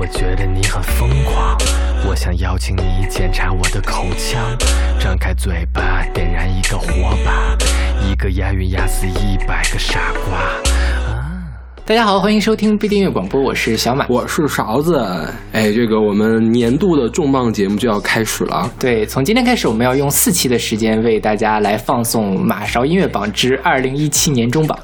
我觉得你很疯狂，我想邀请你检查我的口腔，张开嘴巴，点燃一个火把，一个押韵压死一百个傻瓜。大家好，欢迎收听必订阅广播，我是小马，我是勺子。哎，这个我们年度的重磅节目就要开始了。对，从今天开始，我们要用四期的时间为大家来放送马勺音乐榜之二零一七年中榜。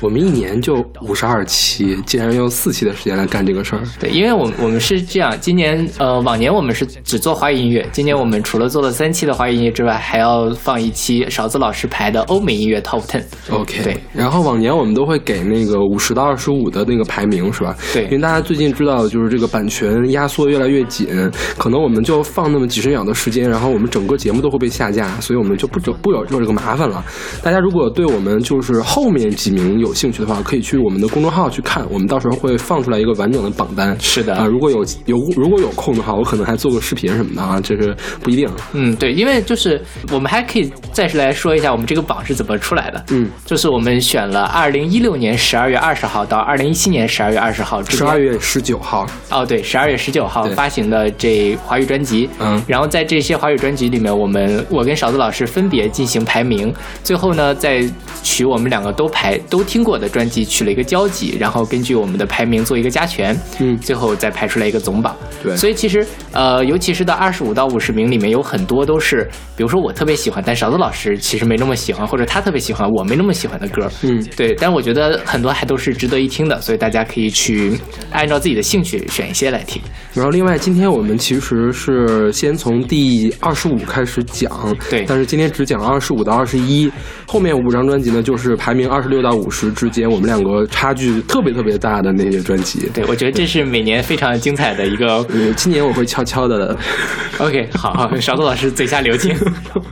我们一年就五十二期，竟然用四期的时间来干这个事儿。对，因为我我们是这样，今年呃往年我们是只做华语音乐，今年我们除了做了三期的华语音乐之外，还要放一期勺子老师排的欧美音乐 Top Ten。OK，对。然后往年我们都会给那个五十到二十五的那个排名，是吧？对。因为大家最近知道，就是这个版权压缩越来越紧，可能我们就放那么几十秒的时间，然后我们整个节目都会被下架，所以我们就不不不有有这个麻烦了。大家如果对我们就是后面几名有兴趣的话，可以。去我们的公众号去看，我们到时候会放出来一个完整的榜单。是的啊，如果有有如果有空的话，我可能还做个视频什么的啊，这是不一定。嗯，对，因为就是我们还可以再来说一下我们这个榜是怎么出来的。嗯，就是我们选了二零一六年十二月二十号到二零一七年十二月二十号，十二月十九号。哦，对，十二月十九号发行的这华语专辑。嗯，然后在这些华语专辑里面，我们我跟勺子老师分别进行排名，最后呢再取我们两个都排都听过的专辑取了一个交集。然后根据我们的排名做一个加权，嗯，最后再排出来一个总榜。对，所以其实呃，尤其是到二十五到五十名里面，有很多都是，比如说我特别喜欢，但勺子老师其实没那么喜欢，或者他特别喜欢，我没那么喜欢的歌。嗯，对。但我觉得很多还都是值得一听的，所以大家可以去按照自己的兴趣选一些来听。然后另外，今天我们其实是先从第二十五开始讲，对。但是今天只讲二十五到二十一，后面五张专辑呢，就是排名二十六到五十之间，我们两个差距。特别特别大的那些专辑，对我觉得这是每年非常精彩的一个。今年我会悄悄的。OK，好，好，勺子老师嘴下留情。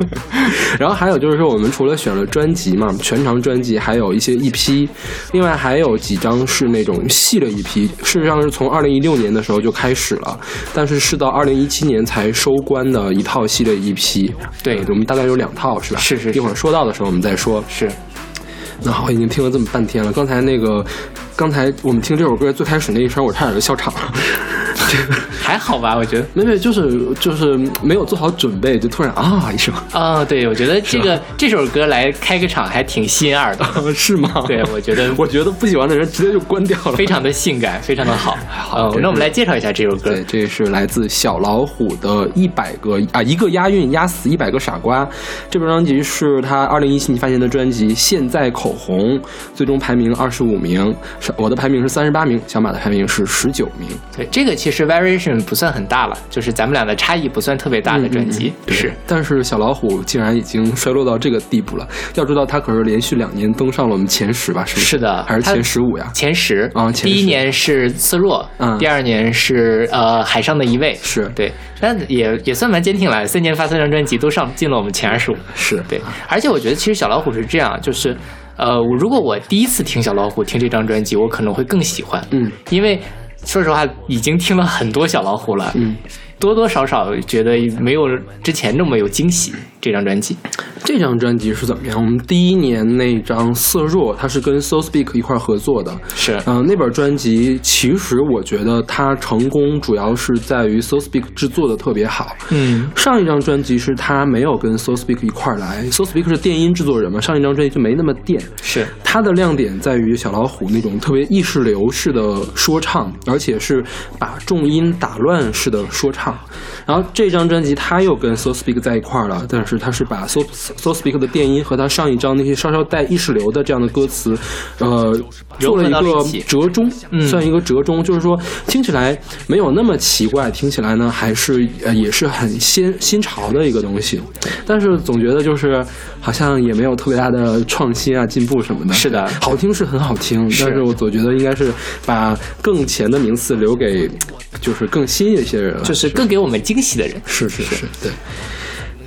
然后还有就是说，我们除了选了专辑嘛，全长专辑，还有一些 EP，另外还有几张是那种系列 EP，事实上是从二零一六年的时候就开始了，但是是到二零一七年才收官的一套系列 EP。对，我们大概有两套，是吧？是是。一会儿说到的时候我们再说。是。那好已经听了这么半天了，刚才那个，刚才我们听这首歌最开始那一声，我差点就笑场了。还好吧，我觉得。没没，就是就是没有做好准备，就突然啊一声。啊，对我觉得这个这首歌来开个场还挺吸引耳的，是吗？对，我觉得 我觉得不喜欢的人直接就关掉了，非常的性感，非常的好。好，那我们来介绍一下这首歌，对，这是来自小老虎的一百个啊一个押韵压死一百个傻瓜，这张专辑是他二零一七年发行的专辑，现在口红最终排名二十五名，我的排名是三十八名，小马的排名是十九名。对，这个其实 variation 不算很大了，就是咱们俩的差异不算特别大的专辑。是，但是小老虎竟然已经衰落到这个地步了。要知道，他可是连续两年登上了我们前十吧？是是的，还是前十五呀？前十啊，第一年是次若，嗯，第二年是呃海上的一位，是对，但也也算蛮坚挺了。三年发三张专辑，都上进了我们前二十五。是对，而且我觉得其实小老虎是这样，就是呃，如果我第一次听小老虎听这张专辑，我可能会更喜欢，嗯，因为。说实话，已经听了很多小老虎了，嗯，多多少少觉得没有之前那么有惊喜。这张专辑，这张专辑是怎么样？我们第一年那张《色弱》，它是跟 So Speak 一块合作的，是，嗯，那本专辑其实我觉得它成功主要是在于 So Speak 制作的特别好，嗯，上一张专辑是他没有跟 So Speak 一块来，So Speak 是电音制作人嘛，上一张专辑就没那么电，是，它的亮点在于小老虎那种特别意识流式的说唱，而且是把重音打乱式的说唱，然后这张专辑他又跟 So Speak 在一块儿了，但是。他是把 So So Speak 的电音和他上一张那些稍稍带意识流的这样的歌词，呃，做了一个折中，算一个折中，就是说听起来没有那么奇怪，听起来呢还是呃也是很新新潮的一个东西，但是总觉得就是好像也没有特别大的创新啊进步什么的。是的，好听是很好听，但是我总觉得应该是把更前的名次留给就是更新一些人，就是更给我们惊喜的人。是是是，对。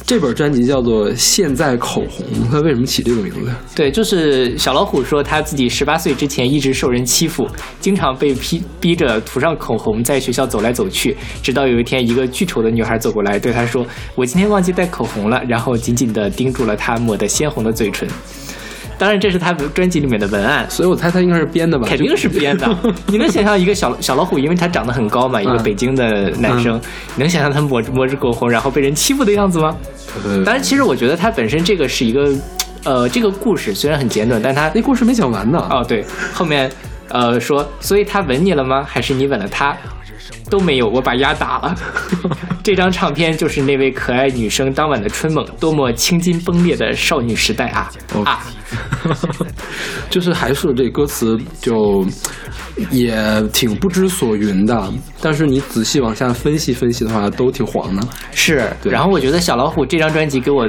这本专辑叫做《现在口红》，它为什么起这个名字？对，就是小老虎说他自己十八岁之前一直受人欺负，经常被逼逼着涂上口红，在学校走来走去，直到有一天，一个巨丑的女孩走过来对他说：“我今天忘记带口红了。”然后紧紧地盯住了他抹得鲜红的嘴唇。当然这是他专辑里面的文案。所以我猜他应该是编的吧？肯定是编的。你能想象一个小小老虎，因为他长得很高嘛，一个北京的男生，你能想象他抹抹着口红，然后被人欺负的样子吗？呃，当然，其实我觉得他本身这个是一个，呃，这个故事虽然很简短，但他那故事没讲完呢。哦，对，后面呃说，所以他吻你了吗？还是你吻了他？都没有，我把鸭打了。这张唱片就是那位可爱女生当晚的春梦，多么青筋崩裂的少女时代啊啊！就是还是这歌词就也挺不知所云的，但是你仔细往下分析分析的话，都挺黄的。是，然后我觉得小老虎这张专辑给我，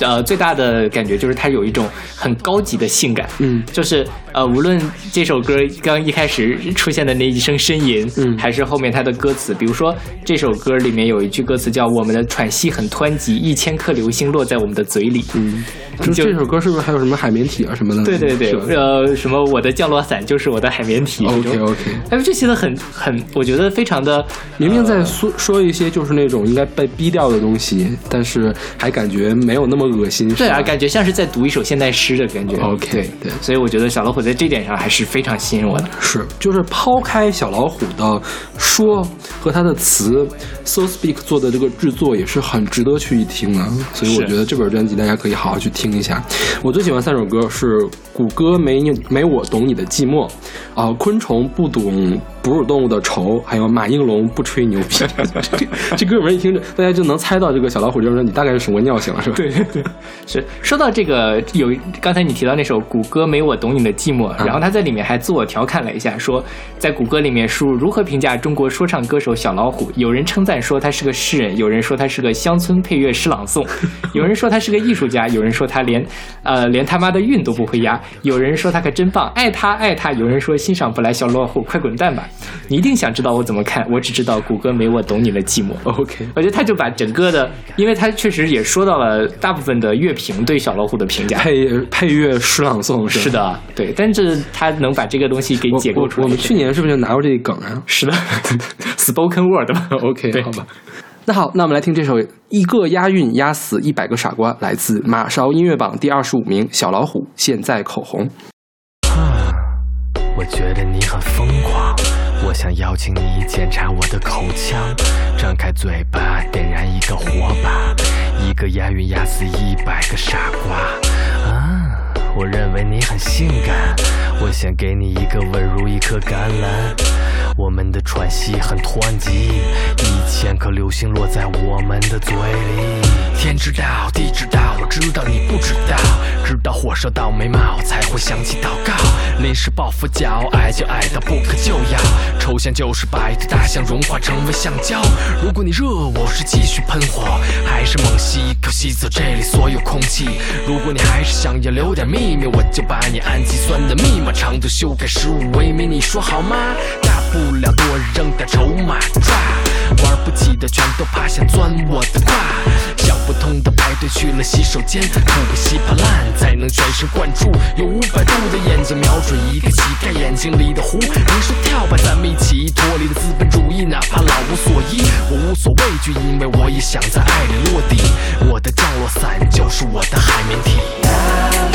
呃，最大的感觉就是它有一种很高级的性感。嗯就是呃，无论这首歌刚一开始出现的那一声呻吟，嗯还是后面它的歌词，比如说这首歌里面有一句歌词叫“我们的喘息很湍急，一千颗流星落在我们的嘴里”。嗯，就就这首歌是不是还有什么海绵体啊什么的？对对对，呃，什么我的降落伞就是我的海绵体。OK OK，哎，这写的很很，我觉得非常的明明在说说一些就是那种应该被逼掉的东西，但是还感觉没有那么恶心。对啊，感觉像是在读一首现代诗的感觉。OK，对对所以我觉得小老虎在这点上还是非常吸引我的。是，就是抛开小老虎的说和他的词，So Speak 做的这个制作也是很值得去一听的，所以我觉得这本专辑大家可以好好去听一下。我最喜欢三首歌是《谷歌没你没我懂你的寂寞》，啊、昆虫不懂哺乳动物的愁，还有马应龙不吹牛逼。这 这歌名一听着，大家就能猜到这个小老虎就是说你大概是什么尿性了，是吧？对对对，是说到这个，有刚才你提到那首《谷歌没我懂你的寂寞》，嗯然后他在里面还自我调侃了一下，说在谷歌里面输入如何评价中国说唱歌手小老虎，有人称赞说他是个诗人，有人说他是个乡村配乐诗朗诵，有人说他是个艺术家，有人说他连呃连他妈的韵都不会押，有人说他可真棒，爱他爱他，有人说欣赏不来小老虎，快滚蛋吧！你一定想知道我怎么看，我只知道谷歌没我懂你的寂寞。OK，我觉得他就把整个的，因为他确实也说到了大部分的乐评对小老虎的评价。配配乐诗朗诵是是的，对，但是他能把这个东西给解构出来。我我们去年是不是就拿过这个梗啊？是的，spoken word 嘛。OK，好吧。那好，那我们来听这首《一个押韵压死一百个傻瓜》，来自马勺音乐榜第二十五名，小老虎现在口红。我觉得你很疯狂，我想邀请你检查我的口腔，张开嘴巴，点燃一个火把，一个押韵压死一百个傻瓜。啊，我认为你很性感，我想给你一个吻如一颗橄榄。我们的喘息很湍急，一千颗流星落在我们的嘴里。天知道，地知道，我知道你不知道，直到火烧到眉毛才会想起祷告。临时抱佛脚，爱就爱到不可救药，抽象就是白的大象融化成为橡胶。如果你热我是继续喷火，还是猛吸一口吸走这里所有空气？如果你还是想要留点秘密，我就把你氨基酸的密码长度修改十五微米，你说好吗？不了多扔点筹码抓，玩不起的全都趴下钻我的胯。想不通的排队去了洗手间，吐个稀巴烂才能全神贯注。有五百度的眼睛瞄准一个乞丐眼睛里的湖。你说跳吧，咱们一起脱离了资本主义，哪怕老无所依，我无所畏惧，因为我也想在爱里落地。我的降落伞就是我的海绵体。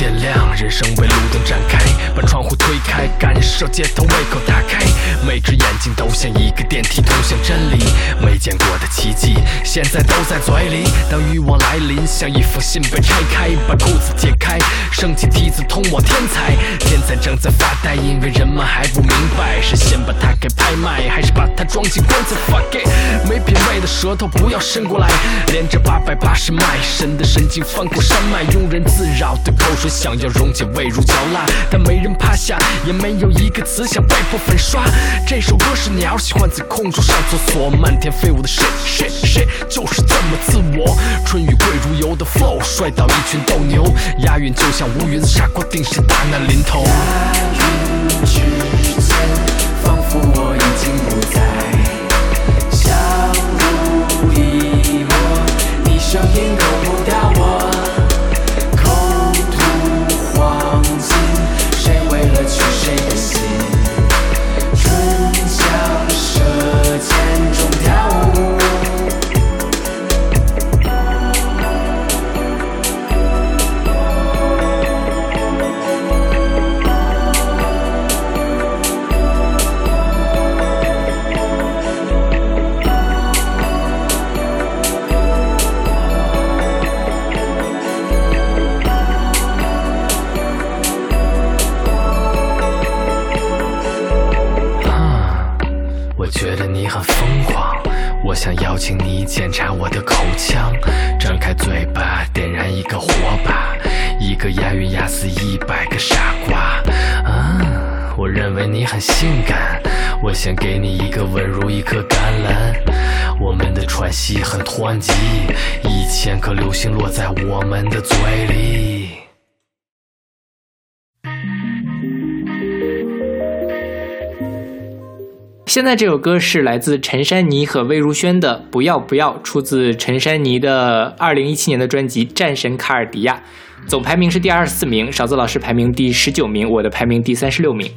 点亮，人生为路灯展开，把窗户推开，感受街头胃口打开，每只眼睛都像一个电梯通向真理，没见过的奇迹，现在都在嘴里。当欲望来临，像一封信被拆开，把裤子解开，升起梯子通往天才，天才正在发呆，因为人们还不明白，是先把它给拍卖，还是把它装进棺材？Fuck it，没品味的舌头不要伸过来，连着八百八十脉，神的神经翻过山脉，庸人自扰的口水想要溶解味如嚼蜡，但没人趴下，也没有一个词想被迫粉刷。这首歌是鸟喜欢在空中上厕所，漫天飞舞的 shit shit shit，就是这么自我。春雨贵如油的 flow，摔倒一群斗牛，押韵就像乌云，傻瓜定是大难临头。之间，仿佛我已经不在，相濡以沫，你声音够不到我想邀请你检查我的口腔，张开嘴巴点燃一个火把，一个押韵压死一百个傻瓜。啊，我认为你很性感，我想给你一个吻如一颗橄榄。我们的喘息很湍急，一千颗流星落在我们的嘴里。现在这首歌是来自陈珊妮和魏如萱的《不要不要》，出自陈珊妮的二零一七年的专辑《战神卡尔迪亚》，总排名是第二十四名，勺子老师排名第十九名，我的排名第三十六名。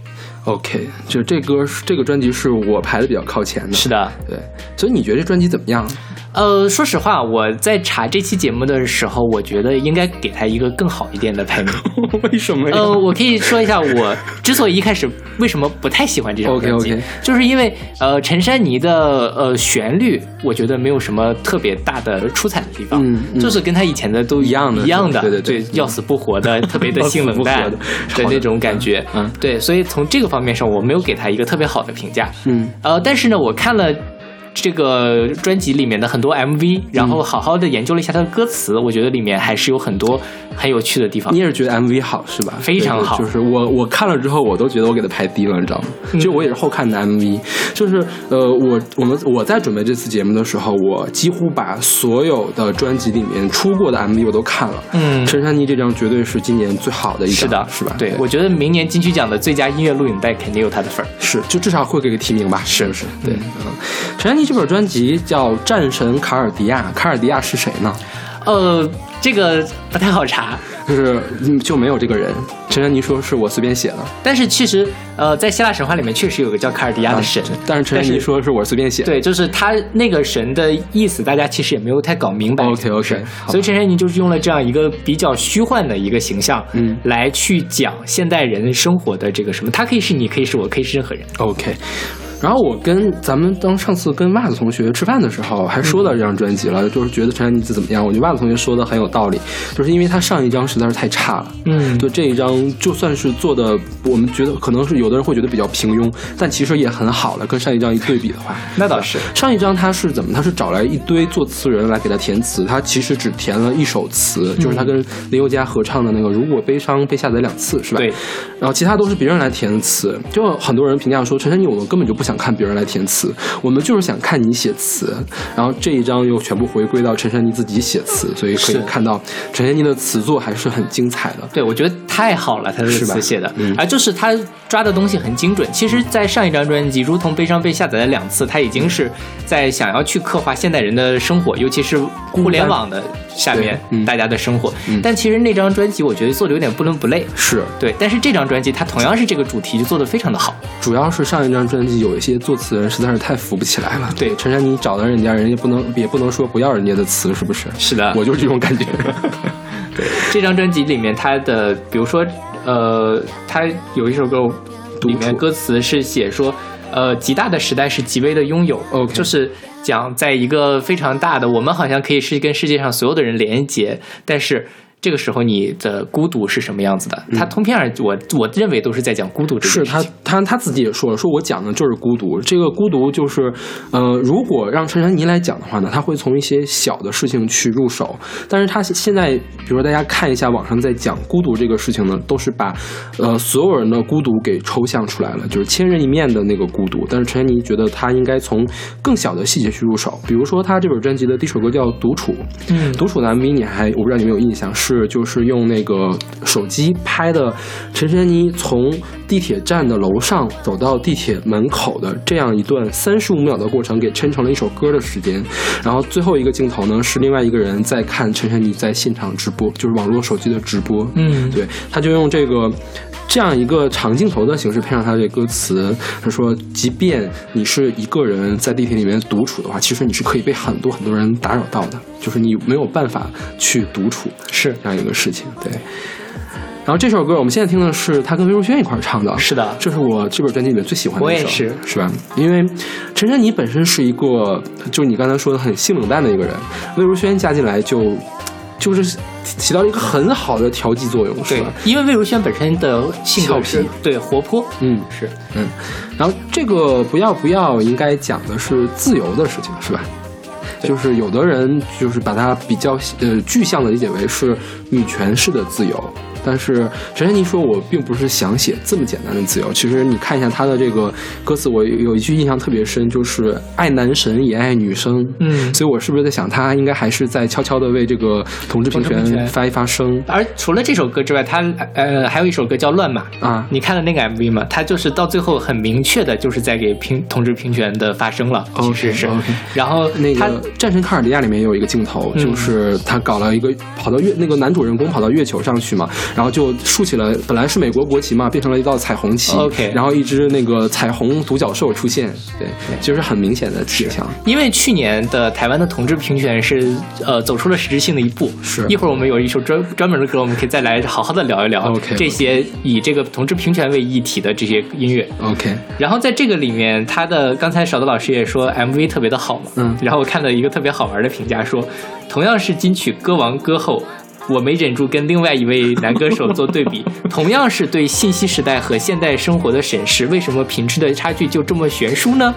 OK，就这歌这个专辑是我排的比较靠前的。是的，对，所以你觉得这专辑怎么样？呃，说实话，我在查这期节目的时候，我觉得应该给他一个更好一点的排名。为什么呀？呃，我可以说一下，我之所以一开始为什么不太喜欢这张专辑 OK，OK 就是因为呃，陈珊妮的呃旋律，我觉得没有什么特别大的出彩的地方，嗯嗯就是跟他以前的都一样的一样的，对对对要死不活的，特别的性冷淡的那种感觉，嗯对，所以从这个方面上，我没有给他一个特别好的评价，嗯呃，但是呢，我看了。这个专辑里面的很多 MV，然后好好的研究了一下它的歌词，我觉得里面还是有很多很有趣的地方你。也是觉得 MV 好是吧？非常好就是我我看了之后，我都觉得我给它排低了，你知道吗？嗯就我也是后看的 MV，就是呃，我我们我在准备这次节目的时候，我几乎把所有的专辑里面出过的 MV 我都看了。嗯陈珊妮这张绝对是今年最好的一张，是的，是吧？对，我觉得明年金曲奖的最佳音乐录影带肯定有他的份儿。是，就至少会给个提名吧？是不是？对，嗯，陈珊妮这本专辑叫《战神卡尔迪亚》，卡尔迪亚是谁呢？呃，这个不太好查，就是嗯就没有这个人。陈珊妮说是我随便写的，但是其实呃，在希腊神话里面确实有个叫卡尔迪亚的神，但是陈珊妮说是我随便写的。对，就是他那个神的意思，大家其实也没有太搞明白。OK，OK，所以陈珊妮就是用了这样一个比较虚幻的一个形象，嗯来去讲现代人生活的这个什么，他可以是你，可以是我，可以是任何人。OK。然后我跟咱们当上次跟袜子同学吃饭的时候，还说到这张专辑了，就是觉得陈珊妮怎么样？我觉得袜子同学说的很有道理，就是因为他上一张实在是太差了，嗯就这一张就算是做的，我们觉得可能是有的人会觉得比较平庸，但其实也很好了。跟上一张一对比的话，那倒是，上一张他是怎么？他是找来一堆作词人来给他填词，他其实只填了一首词，就是他跟林宥嘉合唱的那个《如果悲伤被下载两次》，是吧？对。然后其他都是别人来填的词，就很多人评价说陈珊妮，我们根本就不想看别人来填词，我们就是想看你写词。然后这一张又全部回归到陈珊妮自己写词，所以可以看到陈珊妮的词作还是很精彩的。对，我觉得太好了，他的是吧词写的，嗯而就是他抓的东西很精准。其实，在上一张专辑《如同悲伤被下载了两次》，他已经是在想要去刻画现代人的生活，尤其是互联网的下面大家的生活。嗯但其实那张专辑我觉得做的有点不伦不类。是，对，但是这张专辑它同样是这个主题，就做的非常的好。主要是上一张专辑有一些作词人实在是太扶不起来了。对陈珊妮找到人家，人家不能也不能说不要人家的词，是不是？是的我就是这种感觉。对这张专辑里面，他的比如说，呃，它有一首歌里面歌词是写说，呃，极大的时代是极微的拥有 OK 就是讲在一个非常大的，我们好像可以是跟世界上所有的人连接，但是。这个时候你的孤独是什么样子的？他通篇儿我我认为都是在讲孤独这是他。他他自己也说了，说我讲的就是孤独。这个孤独就是，呃，如果让陈珊妮来讲的话呢，他会从一些小的事情去入手。但是他现在，比如说大家看一下网上在讲孤独这个事情呢，都是把呃所有人的孤独给抽象出来了，就是千人一面的那个孤独。但是陈珊妮觉得他应该从更小的细节去入手，比如说他这本专辑的第一首歌叫《独处》，嗯独处的 MV 你还我不知道你有没有印象，是是就是用那个手机拍的陈珊妮从地铁站的楼上走到地铁门口的这样一段三十五秒的过程，给抻成了一首歌的时间。然后最后一个镜头呢是另外一个人在看陈珊妮在现场直播，就是网络手机的直播。嗯对，他就用这个。这样一个长镜头的形式配上他这歌词，他说，即便你是一个人在地铁里面独处的话，其实你是可以被很多很多人打扰到的，就是你没有办法去独处，是这样一个事情。对。然后这首歌我们现在听的是他跟魏如萱一块儿唱的，是的这是我这本专辑里面最喜欢的一首，我也是是吧？因为陈珊妮本身是一个，就是你刚才说的很性冷淡的一个人，魏如萱加进来就就是起到了一个很好的调剂作用，是吧？，因为魏如萱本身的性格俏是皮对活泼，嗯，是嗯，然后这个不要不要应该讲的是自由的事情，是吧？就是有的人就是把它比较呃具象的理解为是女权式的自由，但是陈珊妮说我并不是想写这么简单的自由。其实你看一下她的这个歌词，我有一句印象特别深，就是爱男神也爱女生。嗯所以我是不是在想，他应该还是在悄悄的为这个同志平权权发一发声而除了这首歌之外，他呃还有一首歌叫《乱马》啊？你看了那个 MV 吗？他就是到最后很明确的，就是在给平同志平权的发声了，其实是。OK，OK 然后那个《战神卡尔迪亚》里面有一个镜头，嗯就是他搞了一个跑到月那个男主人公跑到月球上去嘛，然后就竖起了本来是美国国旗嘛，变成了一道彩虹旗 OK 然后一只那个彩虹独角兽出现，对，就是很明显的指向。因为去年的台湾的同志平权是呃走出了实质性的一步，是。一会儿我们有一首专专门的歌，我们可以再来好好的聊一聊 OK 这些以这个同志平权为议题的这些音乐。OK，然后在这个里面，他的刚才少德老师也说 MV 特别的好嘛，嗯。然后我看了一个特别好玩的评价说，同样是金曲歌王歌后。我没忍住跟另外一位男歌手做对比，同样是对信息时代和现代生活的审视，为什么品质的差距就这么悬殊呢？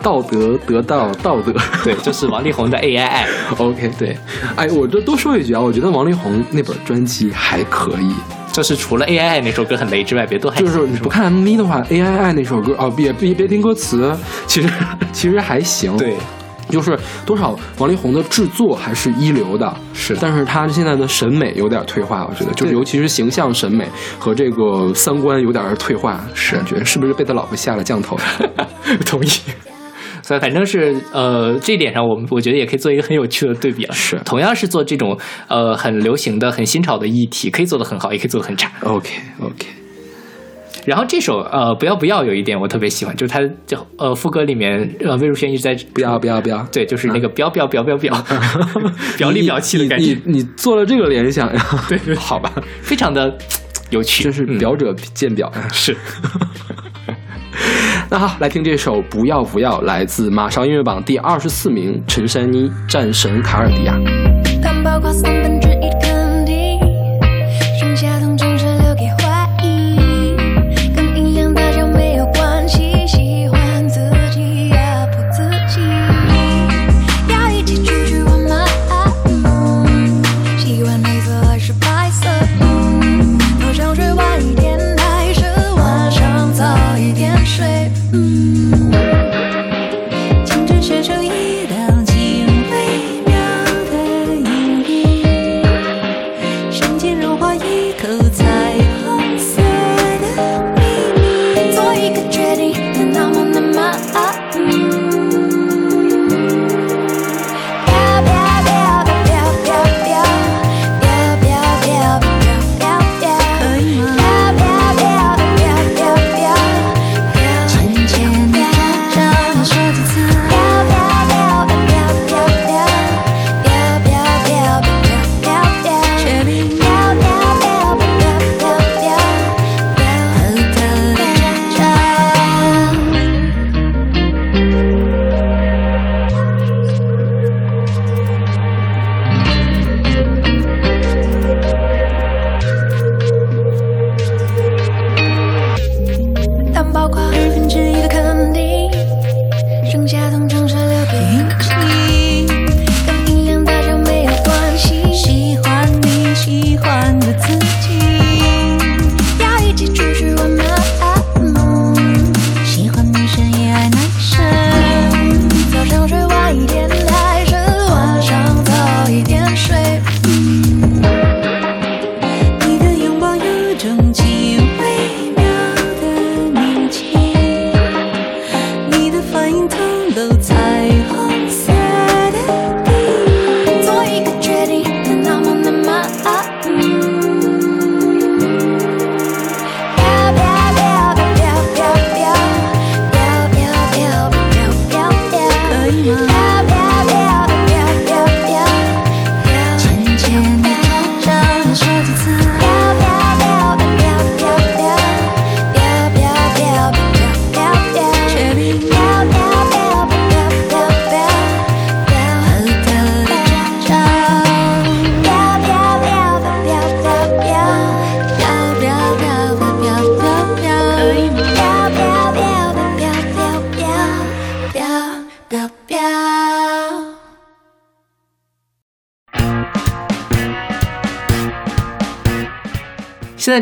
道德得到道德。对，就是王力宏的 A I I。OK，对，哎，我这多说一句啊，我觉得王力宏那本专辑还可以，就是除了 A I I 那首歌很雷之外，别都还就是你不看 MV 的话，A I I 那首歌哦，别别别听歌词，其实其实还行。对，就是多少王力宏的制作还是一流的，是但是他现在的审美有点退化，我觉得，就是尤其是形象审美和这个三观有点退化，是感觉是不是被他老婆下了降头？同意。所以反正是呃这一点上，我们我觉得也可以做一个很有趣的对比了。是同样是做这种呃很流行的、很新潮的议题，可以做得很好，也可以做得很差。OK OK，然后这首呃不要不要有一点我特别喜欢，就是它就呃副歌里面呃魏如萱一直在不要不要不要，对，就是那个表表表表表表里表气的感觉，你你你做了这个联想呀？对 对，好吧，非常的有趣。真是嗯表者见表呀。是。那好，来听这首《不要不要》，来自马上音乐榜第二十四名陈珊妮《战神卡尔迪亚》。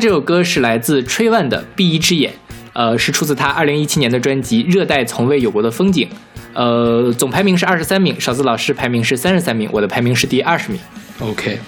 这首歌是来自吹万的《闭一只眼》，呃，是出自他二零一七年的专辑《热带从未有过的风景》，呃，总排名是二十三名，勺子老师排名是三十三名，我的排名是第二十名。OK，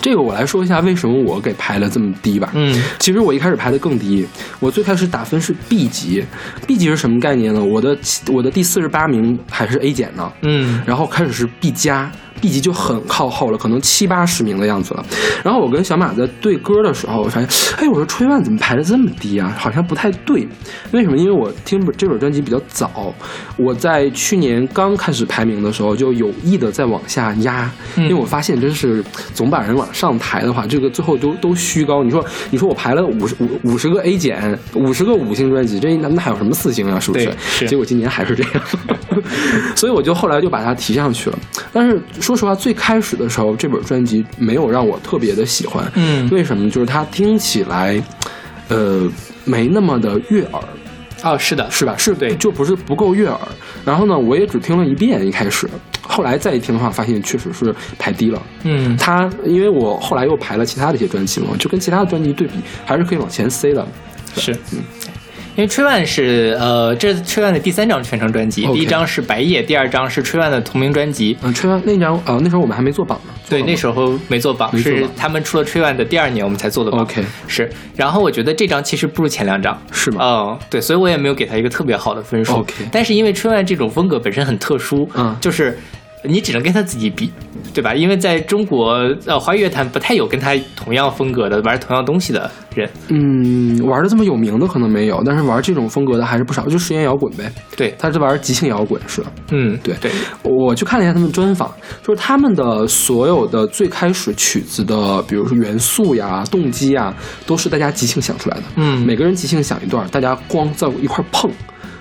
这个我来说一下为什么我给排了这么低吧。嗯。其实我一开始排的更低，我最开始打分是 B 级，B 级是什么概念呢？我的我的第四十八名还是 A 减呢，嗯。然后开始是 B 加，B 级就很靠后了，可能七八十名的样子了。然后我跟小马在对歌的时候，我发现，哎，我说吹万怎么排的这么低啊？好像不太对。为什么？因为我听这本专辑比较早，我在去年刚开始排名的时候就有意的在往下压，嗯因为我发现真是总把人往上抬的话，这个最后都都虚高。你说，你说我排了五十五五十个 A 减，五十个五星专辑，这那那还有什么四星啊？是不是？是结果今年还是这样，所以我就后来就把它提上去了。但是说实话，最开始的时候，这本专辑没有让我特别的喜欢。嗯为什么？就是它听起来，呃，没那么的悦耳。哦，是的，是吧？是对就不是不够悦耳。然后呢，我也只听了一遍一开始，后来再一听的话，发现确实是排低了。嗯它因为我后来又排了其他的一些专辑嘛，就跟其他的专辑对比，还是可以往前塞的。是，因为吹万是呃，这是吹万的第三张全程专辑第一张是白夜，第二张是吹万的同名专辑。嗯，吹完那张呃，那时候我们还没做榜呢。对，那时候没做榜，是他们出了吹万的第二年我们才做的榜。OK 是，然后我觉得这张其实不如前两张。是吗？嗯，对，所以我也没有给他一个特别好的分数。OK 但是因为春晚这种风格本身很特殊，嗯就是你只能跟他自己比，对吧？因为在中国呃华语乐坛不太有跟他同样风格的玩同样东西的人。嗯，玩的这么有名的可能没有，但是玩这种风格的还是不少，就实验摇滚呗。对，他是玩即兴摇滚是？嗯，对对，我去看了一下他们专访，就是他们的所有的最开始曲子的，比如说元素呀、动机呀，都是大家即兴想出来的。嗯每个人即兴想一段，大家光在一块儿碰，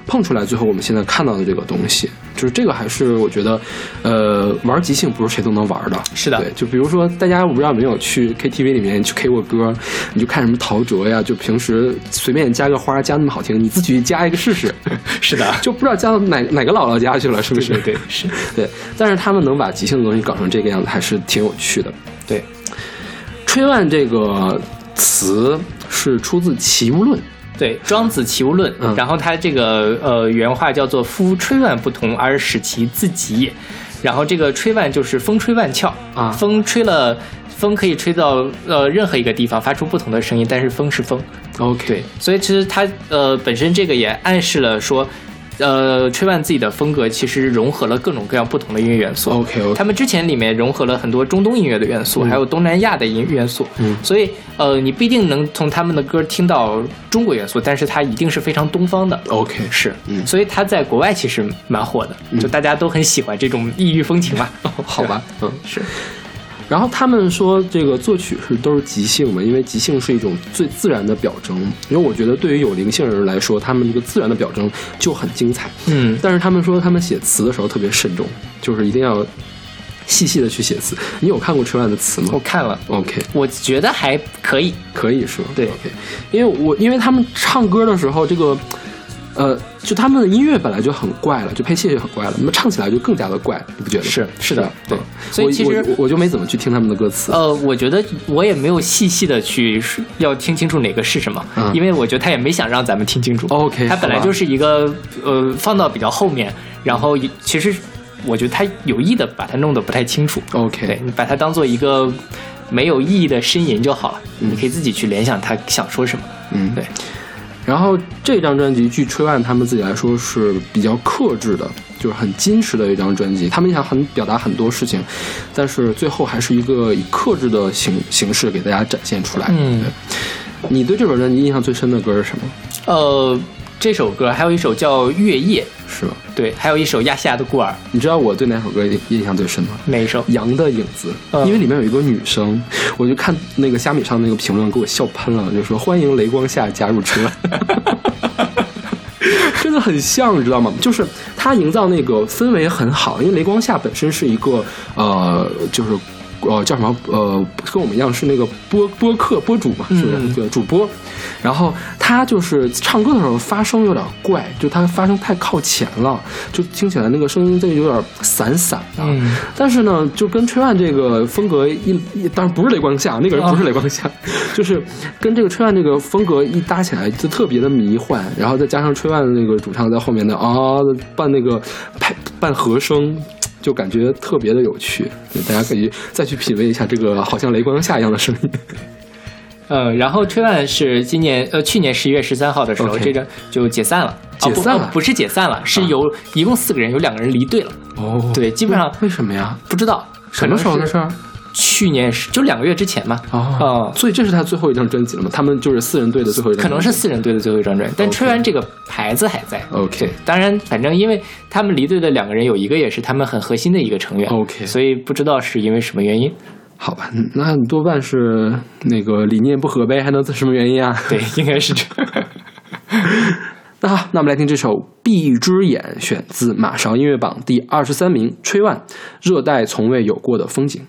碰出来，最后我们现在看到的这个东西，就是这个还是我觉得，呃，玩即兴不是谁都能玩的。是的对，就比如说大家我不知道有没有去 KTV 里面去 K 过歌，你就看什么陶喆呀，就平时随便加个花加那么好听，你自己加一个试试。是的，就不知道加到哪哪个姥姥家去了，是不是？对对对 是，对，但是他们能把即兴的东西搞成这个样子，还是挺有趣的。对，吹万这个词是出自《齐物论》，对，《庄子·齐物论》嗯然后他这个呃原话叫做“夫吹万不同，而使其自己也”。然后这个吹万就是风吹万窍啊风吹了，风可以吹到呃任何一个地方，发出不同的声音，但是风是风。OK，对，所以其实它呃本身这个也暗示了说，呃，吹万自己的风格其实融合了各种各样不同的音乐元素。OK OK，他们之前里面融合了很多中东音乐的元素，还有东南亚的音元素，嗯。所以呃，你不一定能从他们的歌听到中国元素，但是它一定是非常东方的。OK 是，嗯。所以他在国外其实蛮火的，就大家都很喜欢这种异域风情嘛。好吧，嗯。是，然后他们说这个作曲是都是即兴的，因为即兴是一种最自然的表征。因为我觉得对于有灵性人来说，他们这个自然的表征就很精彩。嗯，但是他们说他们写词的时候特别慎重，就是一定要细细的去写词。你有看过春晚的词吗我看了，？OK，我觉得还可以。可以是吧？对，OK，因为我因为他们唱歌的时候，这个呃，就他们的音乐本来就很怪了，就配器也很怪了，那么唱起来就更加的怪，你不觉得吗？是是的对嗯所以其实我我我就没怎么去听他们的歌词。呃，我觉得我也没有细细的去要听清楚哪个是什么，嗯因为我觉得他也没想让咱们听清楚。OK，他本来就是一个呃放到比较后面，然后其实我觉得他有意的把它弄得不太清楚。OK 对你把它当做一个没有意义的呻吟就好了，你可以自己去联想他想说什么。嗯，对。然后这张专辑，据吹万他们自己来说是比较克制的，就是很矜持的一张专辑。他们想很表达很多事情，但是最后还是一个以克制的形形式给大家展现出来。嗯，你对这本专辑印象最深的歌是什么？呃，这首歌还有一首叫《月夜》，是吗？对，还有一首《亚细亚的孤儿》，你知道我对哪首歌印印象最深吗？哪一首？羊的影子，嗯因为里面有一个女生，我就看那个虾米上那个评论，给我笑喷了，就说欢迎雷光下加入春晚，真的很像，你知道吗？就是他营造那个氛围很好，因为雷光下本身是一个呃，就是呃叫什么呃跟我们一样是那个播播客播主嘛，是不是？嗯对，主播。然后他就是唱歌的时候发声有点怪，就他发声太靠前了，就听起来那个声音就有点散散的。嗯但是呢，就跟吹万这个风格一，一当然不是雷光夏，那个人不是雷光夏，就是跟这个吹万这个风格一搭起来，就特别的迷幻。然后再加上吹万的那个主唱在后面的啊伴那个拍伴和声。就感觉特别的有趣，对大家可以再去品味一下这个好像雷光下一样的声音。呃，然后吹万是今年呃去年十一月十三号的时候这个就解散了，解散了哦不哦不是解散了，是由一共四个人，有两个人离队了。哦对，基本上为什么呀？不知道什么时候的事？儿？去年是就两个月之前嘛。哦哦，所以这是他最后一张专辑了嘛？他们就是四人队的最后一张专辑，可能是四人队的最后一张专辑，但吹完这个牌子还在。OK，当然，反正因为他们离队的两个人有一个也是他们很核心的一个成员 OK 所以不知道是因为什么原因。好吧，嗯那多半是那个理念不合呗，还能是什么原因啊？对，应该是这样。那好，那我们来听这首《闭之眼》，选自马上音乐榜第二十三名，吹万，热带从未有过的风景。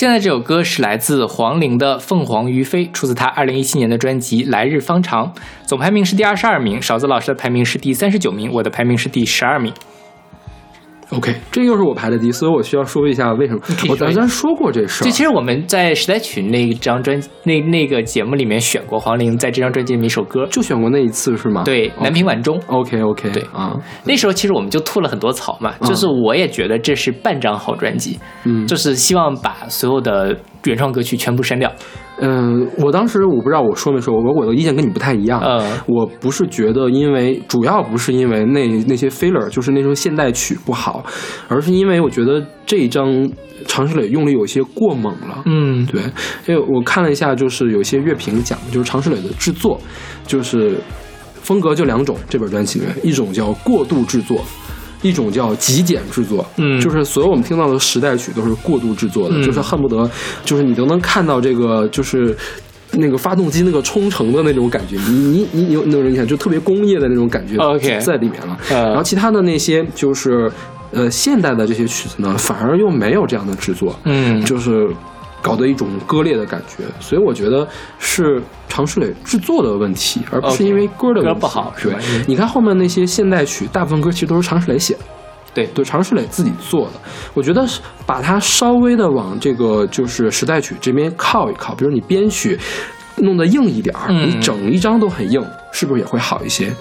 现在这首歌是来自黄龄的《凤凰于飞》，出自他二零一七年的专辑《来日方长》，总排名是第二十二名，勺子老师的排名是第三十九名，我的排名是第十二名。OK，这又是我排的第一，所以我需要说一下为什么。我咱咱说过这事儿。就，其实我们在时代曲那张专那那个节目里面选过黄龄在这张专辑里面一首歌，就选过那一次是吗？对《南屏晚钟》。OK OK，对啊，那时候其实我们就吐了很多槽嘛，就是我也觉得这是半张好专辑，嗯就是希望把所有的原创歌曲全部删掉。嗯，我当时我不知道我说没说，我我的意见跟你不太一样。嗯我不是觉得，因为主要不是因为那那些 filler，就是那种现代曲不好，而是因为我觉得这一张常石磊用力有些过猛了。嗯，对，因为我看了一下，就是有些乐评讲，就是常石磊的制作，就是风格就两种，这本专辑里面，一种叫过度制作。一种叫极简制作，嗯。就是所有我们听到的时代曲都是过度制作的，嗯。就是恨不得，就是你都能看到这个，就是那个发动机那个冲程的那种感觉，你你你你有那种印象，就特别工业的那种感觉 OK 在里面了。呃然后其他的那些就是呃现代的这些曲子呢，反而又没有这样的制作，嗯。就是搞得一种割裂的感觉，所以我觉得是常石磊制作的问题，而不是因为歌的问题歌不好是对吧嗯，你看后面那些现代曲，大部分歌其实都是常石磊写的。对对，常石磊自己做的，我觉得是把它稍微的往这个就是时代曲这边靠一靠，比如你编曲弄得硬一点儿，嗯你整一张都很硬，是不是也会好一些？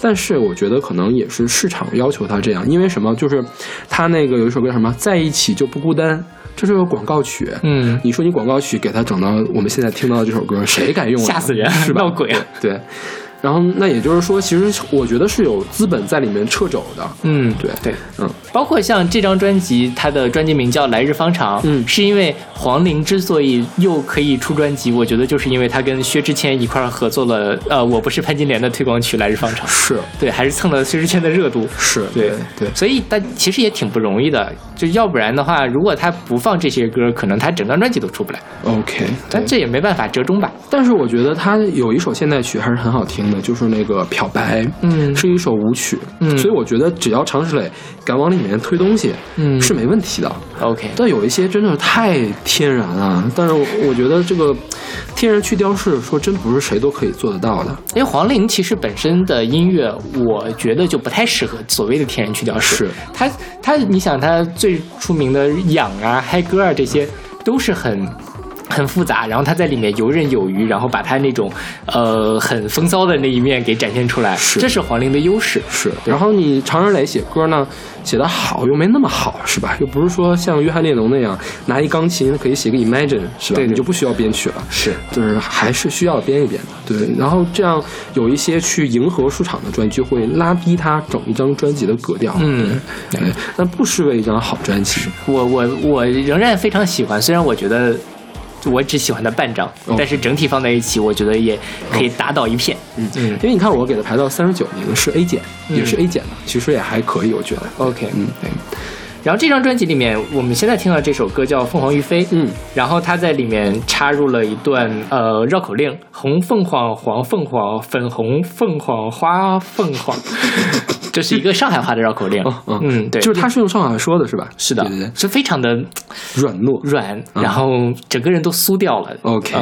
但是我觉得可能也是市场要求他这样，因为什么？就是他那个有一首歌什么在一起就不孤单，这是个广告曲。嗯，你说你广告曲给他整到我们现在听到的这首歌，谁敢用啊？吓死人是吧？闹鬼啊！对。对然后那也就是说，其实我觉得是有资本在里面掣肘的。嗯，对对，嗯，包括像这张专辑，它的专辑名叫《来日方长》，嗯。是因为黄龄之所以又可以出专辑，我觉得就是因为他跟薛之谦一块儿合作了，呃，我不是潘金莲的推广曲《来日方长》，是。对，还是蹭了薛之谦的热度，是，对对。所以但其实也挺不容易的，就要不然的话，如果他不放这些歌，可能他整张专辑都出不来，OK，但这也没办法，折中吧。但是我觉得他有一首现代曲还是很好听的，就是那个《漂白》，嗯。是一首舞曲，嗯。所以我觉得只要常石磊敢往里面推东西，嗯是没问题的。OK，但有一些真的太天然了，但是我我觉得这个天然去雕饰，说真不是谁都可以做得到的。因为黄龄其实本身的音乐，我觉得就不太适合所谓的天然去雕饰。是他他，你想他最出名的《痒》啊、嗨歌啊，这些都是很。很复杂，然后他在里面游刃有余，然后把他那种呃很风骚的那一面给展现出来，是这是黄龄的优势。是，然后你常石磊写歌呢，写得好又没那么好，是吧？又不是说像约翰列侬那样拿一钢琴可以写个 Imagine，是吧？对对你就不需要编曲了。是，就是还是需要编一编的，对。然后这样有一些去迎合市场的专辑，就会拉低他整一张专辑的格调。嗯，对，但不失为一张好专辑。我我我仍然非常喜欢，虽然我觉得我只喜欢它半张，哦。但是整体放在一起，我觉得也可以打倒一片。嗯。嗯。因为你看我给它排到三十九名是 A 减，也是 A 减的，其实也还可以，我觉得。，OK，嗯，对，然后这张专辑里面，我们现在听到这首歌叫《凤凰于飞》，嗯，然后他在里面插入了一段呃绕口令：红凤凰、黄凤凰、粉红凤凰、花凤凰，这是一个上海话的绕口令。嗯，对，就是他是用上海话说的是吧？是的是非常的软糯。软，然后整个人都酥掉了。OK，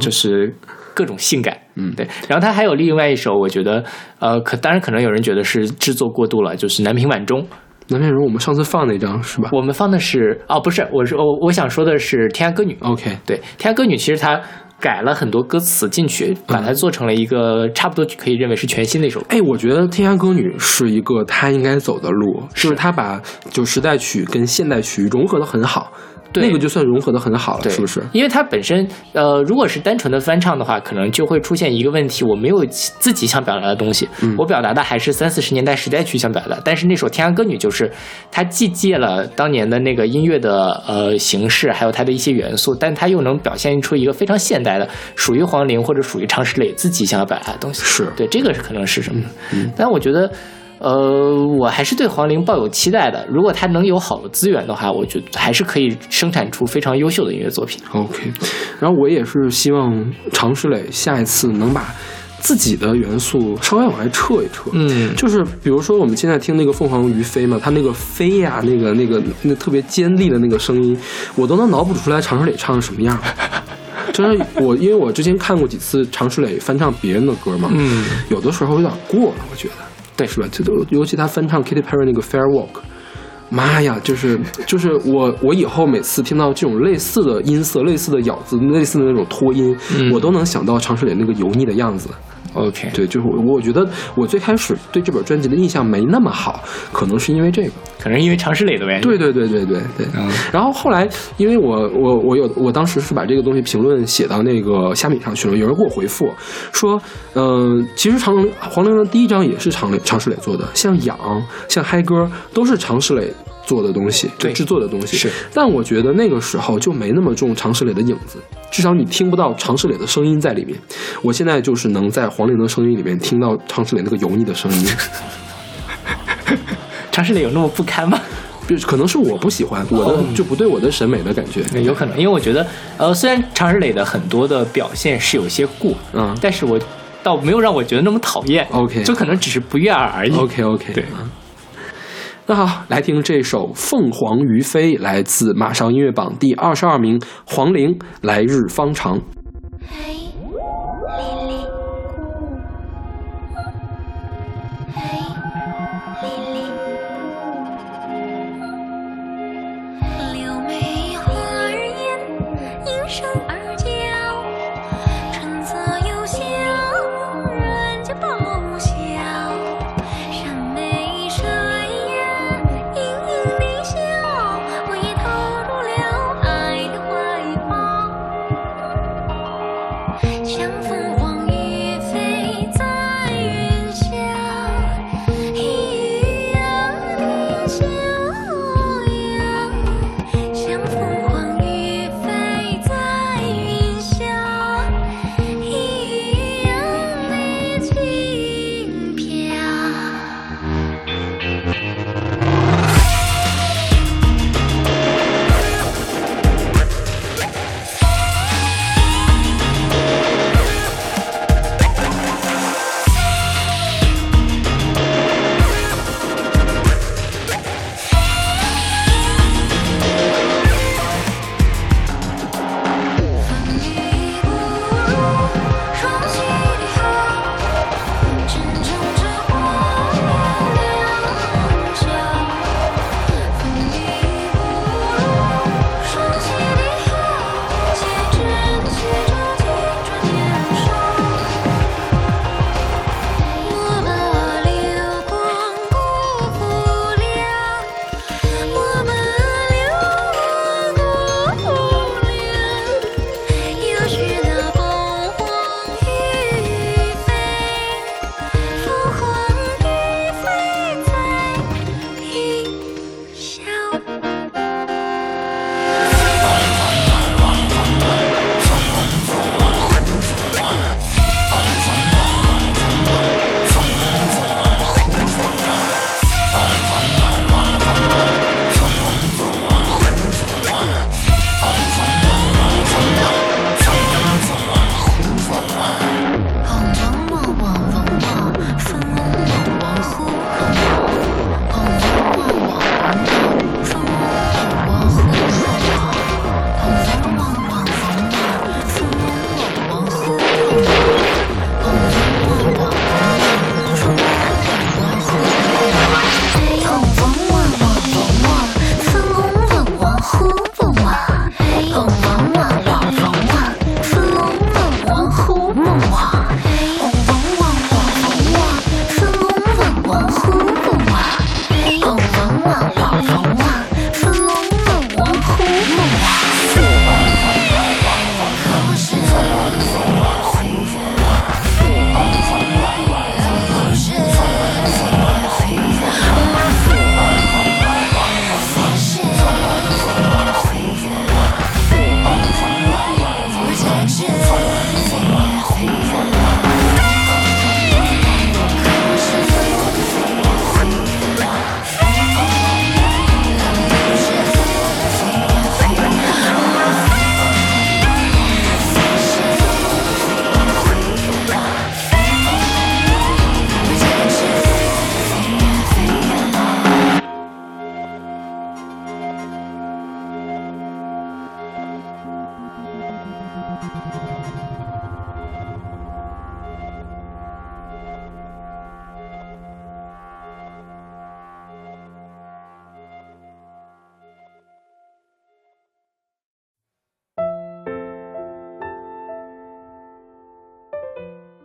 就是各种性感。嗯对。然后他还有另外一首，我觉得呃，可当然可能有人觉得是制作过度了，就是《南屏晚钟》。南屏晚钟我们上次放那张是吧我们放的是哦，不是，我是我我想说的是《天涯歌女》。？OK，对，《天涯歌女》其实它改了很多歌词进去，把它做成了一个差不多可以认为是全新的一首歌。哎，我觉得《天涯歌女》是一个他应该走的路，就是他把就时代曲跟现代曲融合的很好，对那个就算融合的很好了，对，是不是？因为它本身，呃，如果是单纯的翻唱的话，可能就会出现一个问题，我没有自己想表达的东西，嗯我表达的还是三四十年代时代曲想表达。但是那首《天涯歌女》就是它既借了当年的那个音乐的呃形式，还有它的一些元素，但它又能表现出一个非常现代的，属于黄龄或者属于常石磊自己想要表达的东西。是对，这个是可能是什么？但我觉得。呃，我还是对黄龄抱有期待的。如果他能有好的资源的话，我觉得还是可以生产出非常优秀的音乐作品。OK，然后我也是希望常石磊下一次能把自己的元素稍微往外撤一撤。嗯就是比如说我们现在听那个凤凰于飞嘛，它那个飞呀、那个那个那特别尖利的那个声音，我都能脑补出来常石磊唱的什么样。就是我，因为我之前看过几次常石磊翻唱别人的歌嘛，嗯，有的时候有点过了，我觉得，对是吧？这都尤其他翻唱 Katy Perry 那个 Fair Walk，妈呀，就是 就是我我以后每次听到这种类似的音色、类似的咬字、类似的那种拖音，嗯我都能想到常石磊那个油腻的样子。OK，对，就是我我觉得我最开始对这本专辑的印象没那么好，可能是因为这个。可能是因为常石磊的原因。对对对对对对。嗯然后后来，因为我我我有我当时是把这个东西评论写到那个虾米上去了，有人给我回复说，嗯、其实常黄龄的第一张也是常磊常石磊做的，像痒像嗨歌都是常石磊做的东西，对制作的东西。是，但我觉得那个时候就没那么重常石磊的影子，至少你听不到常石磊的声音在里面。我现在就是能在黄龄的声音里面听到常石磊那个油腻的声音。常石磊有那么不堪吗？就是可能是我不喜欢，我的就不对我的审美的感觉。有可能，因为我觉得，呃，虽然常石磊的很多的表现是有些过，嗯但是我倒没有让我觉得那么讨厌。OK 就可能只是不悦耳而已。OK OK，对嗯那好，来听这首《凤凰于飞》，来自马上音乐榜第二十二名，黄龄《来日方长》。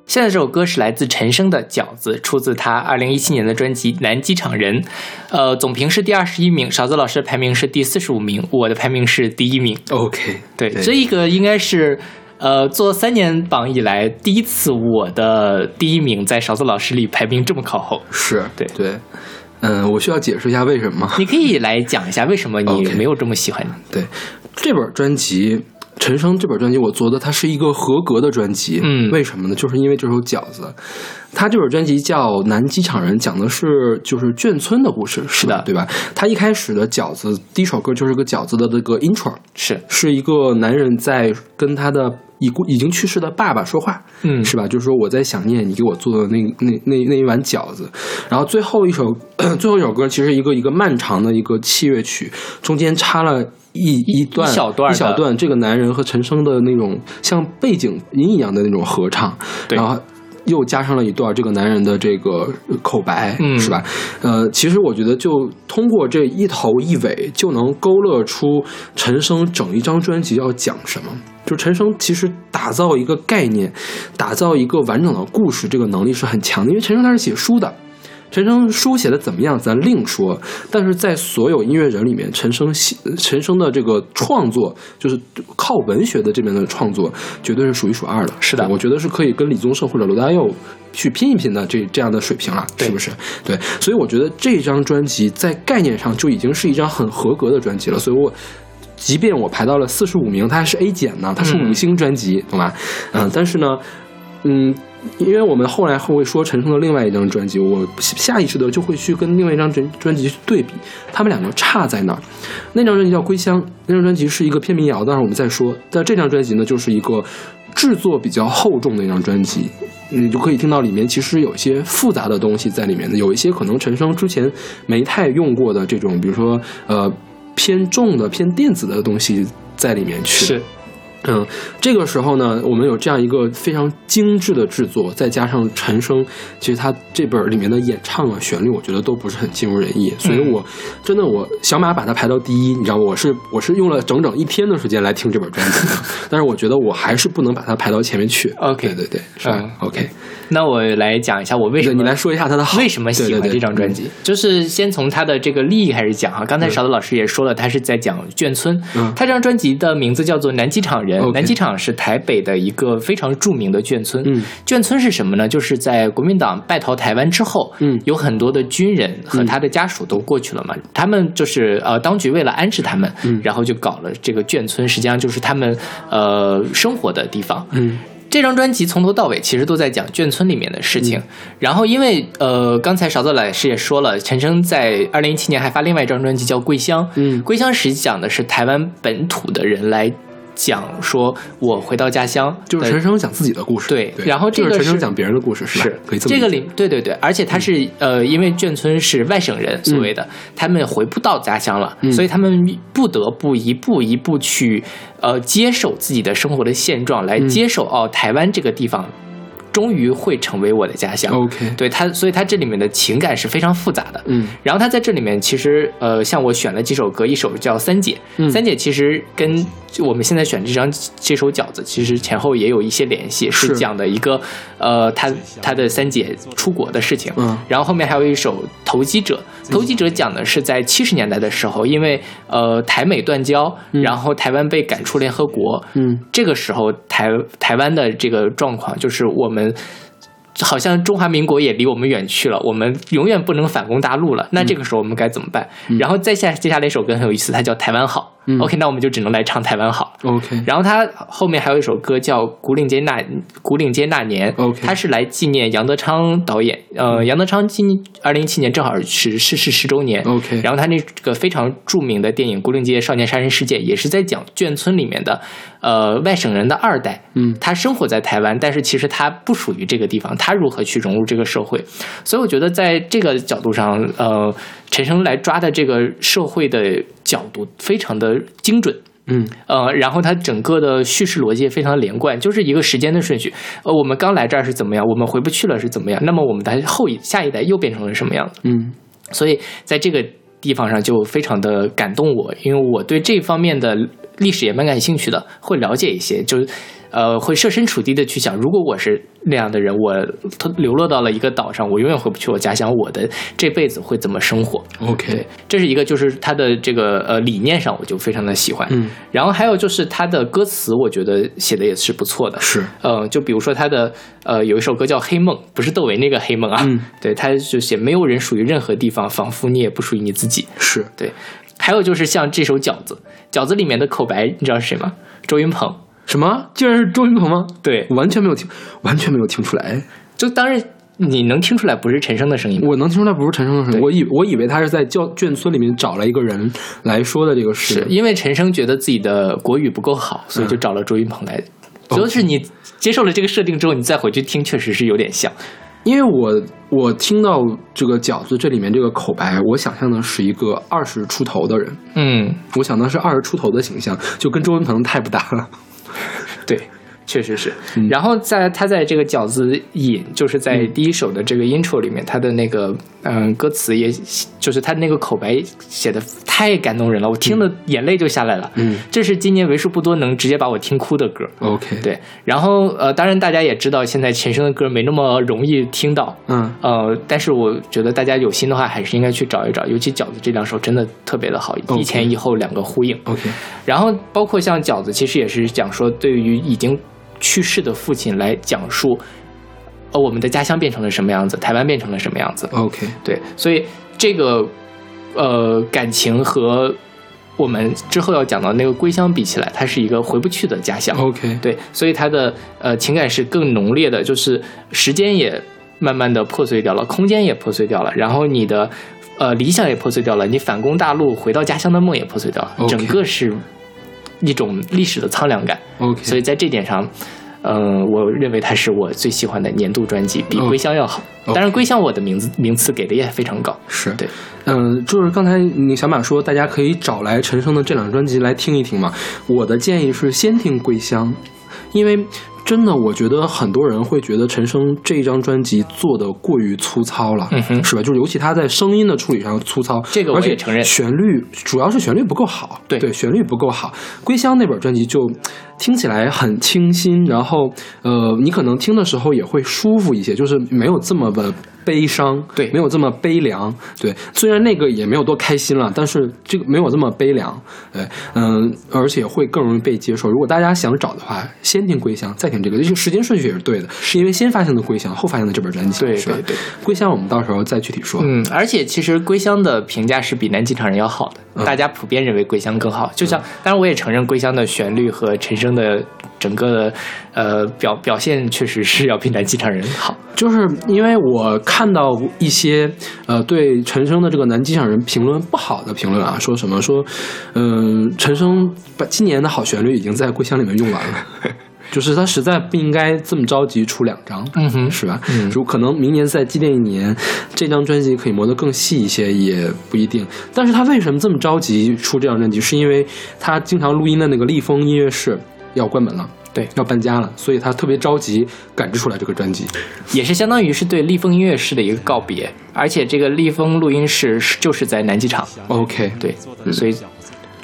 现在这首歌是来自陈升的《饺子》，出自他二零一七年的专辑《南机场人》，呃，总评是第二十一名，勺子老师的排名是第四十五名，我的排名是第一名。OK，对，这一个应该是。呃，做三年榜以来，第一次我的第一名在勺子老师里排名这么靠后，是对对，嗯，我需要解释一下为什么吗？你可以来讲一下为什么你没有这么喜欢对，这本专辑，陈升这本专辑，我觉得它是一个合格的专辑。嗯为什么呢？就是因为这首《饺子》，它这本专辑叫《南机场人》，讲的是就是眷村的故事，是的对吧？他一开始的饺子第一首歌就是个饺子的这个 intro，是，是一个男人在跟他的已故已经去世的爸爸说话，嗯是吧？就是说我在想念你给我做的那那那那一碗饺子。然后最后一首 最后一首歌其实一个一个漫长的一个器乐曲，中间插了。一一段一小段一小段，这个男人和陈升的那种像背景音一样的那种合唱，对然后又加上了一段这个男人的这个口白，嗯是吧？呃，其实我觉得就通过这一头一尾，就能勾勒出陈升整一张专辑要讲什么。就陈升其实打造一个概念，打造一个完整的故事，这个能力是很强的。因为陈升他是写书的，陈升书写的怎么样，咱另说。但是在所有音乐人里面，陈升写陈升的这个创作，就是靠文学的这边的创作，绝对是数一数二的。是的我觉得是可以跟李宗盛或者罗大佑去拼一拼的这这样的水平了，对是不是？对，所以我觉得这张专辑在概念上就已经是一张很合格的专辑了。所以我。即便我排到了四十五名，它还是 A 减呢，它是嗯五星专辑，懂吧？嗯，但是呢，嗯，因为我们后来会说陈升的另外一张专辑，我下意识的就会去跟另外一张专专辑去对比，他们两个差在哪儿？那张专辑叫《归乡》，那张专辑是一个偏民谣，当然我们再说。但这张专辑呢，就是一个制作比较厚重的一张专辑，你就可以听到里面其实有一些复杂的东西在里面的，有一些可能陈升之前没太用过的这种，比如说呃偏重的、偏电子的东西在里面去。是，嗯，这个时候呢，我们有这样一个非常精致的制作，再加上陈升，其实他这本里面的演唱啊、旋律，我觉得都不是很尽如人意，所以我、真的我小马把它排到第一，你知道吗？我是我是用了整整一天的时间来听这本专辑的，但是我觉得我还是不能把它排到前面去。OK 对对对，是吧、嗯 o k 那我来讲一下我为什么你来说一下他的好，为什么喜欢这张专辑？就是先从他的这个利益开始讲哈。刚才勺子老师也说了，他是在讲眷村。嗯他这张专辑的名字叫做《南机场人》，南机场是台北的一个非常著名的眷村。嗯眷村是什么呢？就是在国民党败逃台湾之后，嗯有很多的军人和他的家属都过去了嘛。他们就是呃，当局为了安置他们，嗯然后就搞了这个眷村，实际上就是他们呃生活的地方。嗯这张专辑从头到尾其实都在讲眷村里面的事情。然后因为呃，刚才勺子老师也说了，陈升在二零一七年还发另外一张专辑叫《归乡》。嗯归乡实际讲的是台湾本土的人来讲，说我回到家乡，就是陈升讲自己的故事，对然后这个就是陈升讲别人的故事，是吧？是可以这么这个里，对对对，而且他是、呃，因为眷村是外省人所谓的，他们回不到家乡了，嗯所以他们不得不一步一步去呃接受自己的生活的现状，来嗯接受、哦，台湾这个地方终于会成为我的家乡。OK，对他，所以他这里面的情感是非常复杂的。嗯然后他在这里面其实呃，像我选了几首歌，一首叫《三姐》，嗯三姐其实跟我们现在选这张这首饺子，其实前后也有一些联系，是是讲的一个呃，他他的三姐出国的事情。嗯然后后面还有一首《投机者》，《投机者》讲的是在七十年代的时候，因为呃台美断交，然后台湾被赶出联合国，嗯这个时候台台湾的这个状况就是我们。好像中华民国也离我们远去了，我们永远不能反攻大陆了。那这个时候我们该怎么办？然后再下接下来一首歌很有意思，它叫《台湾好》。嗯 OK，那我们就只能来唱《台湾好》。OK，然后他后面还有一首歌叫《古岭街那古岭街那年》OK 他是来纪念杨德昌导演。呃，杨德昌今二零一七年正好是逝世十周年。OK 然后他那个非常著名的电影《古岭街少年杀人事件》也是在讲眷村里面的呃外省人的二代。嗯他生活在台湾，但是其实他不属于这个地方，他如何去融入这个社会？所以我觉得在这个角度上，呃，陈升来抓的这个社会的角度非常的精准。嗯呃，然后它整个的叙事逻辑也非常连贯，就是一个时间的顺序。呃，我们刚来这儿是怎么样，我们回不去了是怎么样，那么我们的后一下一代又变成了什么样子？嗯所以在这个地方上就非常的感动我，因为我对这方面的历史也蛮感兴趣的，会了解一些，就是呃会设身处地的去想，如果我是那样的人，我他流落到了一个岛上，我永远回不去我家乡，我的这辈子会怎么生活？OK，这是一个，就是他的这个呃理念上，我就非常的喜欢。嗯，然后还有就是他的歌词，我觉得写的也是不错的。是呃，就比如说他的呃有一首歌叫《黑梦》，不是窦唯那个黑梦啊，嗯对，他就写没有人属于任何地方，仿佛你也不属于你自己。是对，还有就是像这首《饺子》，饺子里面的口白，你知道是谁吗？周云鹏。什么？竟然是周云鹏吗？对，完全没有听，完全没有听出来。就当然你能听出来不是陈升的声音。我能听出来不是陈升的声音，我以我以为他是在教眷村里面找了一个人来说的这个事。是因为陈升觉得自己的国语不够好，所以就找了周云鹏来。主要是你接受了这个设定之后，你再回去听，确实是有点像。因为我我听到这个饺子这里面这个口白，我想象的是一个二十出头的人，嗯，我想的是二十出头的形象，就跟周云鹏太不搭了。对，确实是。嗯然后在他在这个饺子引，就是在第一首的这个 intro 里面，他的那个嗯歌词也，就是他那个口白写的太感动人了，我听的眼泪就下来了。嗯，这是今年为数不多能直接把我听哭的歌。OK，，对，然后呃，当然大家也知道，现在陈升的歌没那么容易听到。嗯呃，但是我觉得大家有心的话，还是应该去找一找，尤其饺子这两首真的特别的好一前一后两个呼应。，OK，然后包括像饺子，其实也是讲说，对于已经去世的父亲来讲述，呃，我们的家乡变成了什么样子，台湾变成了什么样子。OK，对，所以这个呃感情和我们之后要讲到那个归乡比起来，它是一个回不去的家乡。OK，对，所以它的呃情感是更浓烈的，就是时间也慢慢的破碎掉了，空间也破碎掉了，然后你的呃理想也破碎掉了，你反攻大陆回到家乡的梦也破碎掉了整个是一种历史的苍凉感。OK，所以在这点上，嗯、我认为它是我最喜欢的年度专辑，比《归乡》要好。当然，《归乡》我的名字名次给的也非常高。是对，嗯，就是刚才你小马说，大家可以找来陈升的这两张专辑来听一听嘛。我的建议是先听《归乡》，因为真的，我觉得很多人会觉得陈升这一张专辑做的过于粗糙了，嗯哼是吧？就是尤其他在声音的处理上粗糙，这个我也承认旋律主要是旋律不够好，对对，旋律不够好。《归乡》那本专辑就听起来很清新，然后呃，你可能听的时候也会舒服一些，就是没有这么的悲伤，对没有这么悲凉，对。虽然那个也没有多开心了，但是这个没有这么悲凉，对，嗯，而且会更容易被接受。如果大家想找的话，先听《归乡》，再听这个，这个时间顺序也是对的，是因为先发现的《归乡》，后发现的这本专辑，对对对。归乡》我们到时候再具体说。嗯，而且其实《归乡》的评价是比《南京场人》要好的，嗯大家普遍认为《归乡》更好。就像，当然我也承认《归乡》的旋律和陈升的整个的呃表表现确实是要比《南机场人》好。就是因为我看到一些呃对陈升的这个男机场人评论不好的评论啊，说什么说，嗯、陈升把今年的好旋律已经在《故乡》里面用完了。就是他实在不应该这么着急出两张，嗯哼是吧？嗯如可能明年再积淀一年，这张专辑可以磨得更细一些，也不一定。但是他为什么这么着急出这张专辑？是因为他经常录音的那个立丰音乐室要关门了，对。要搬家了，所以他特别着急赶制出来这个专辑。也是相当于是对立丰音乐室的一个告别，而且这个立丰录音室是就是在南机场，OK，对，所以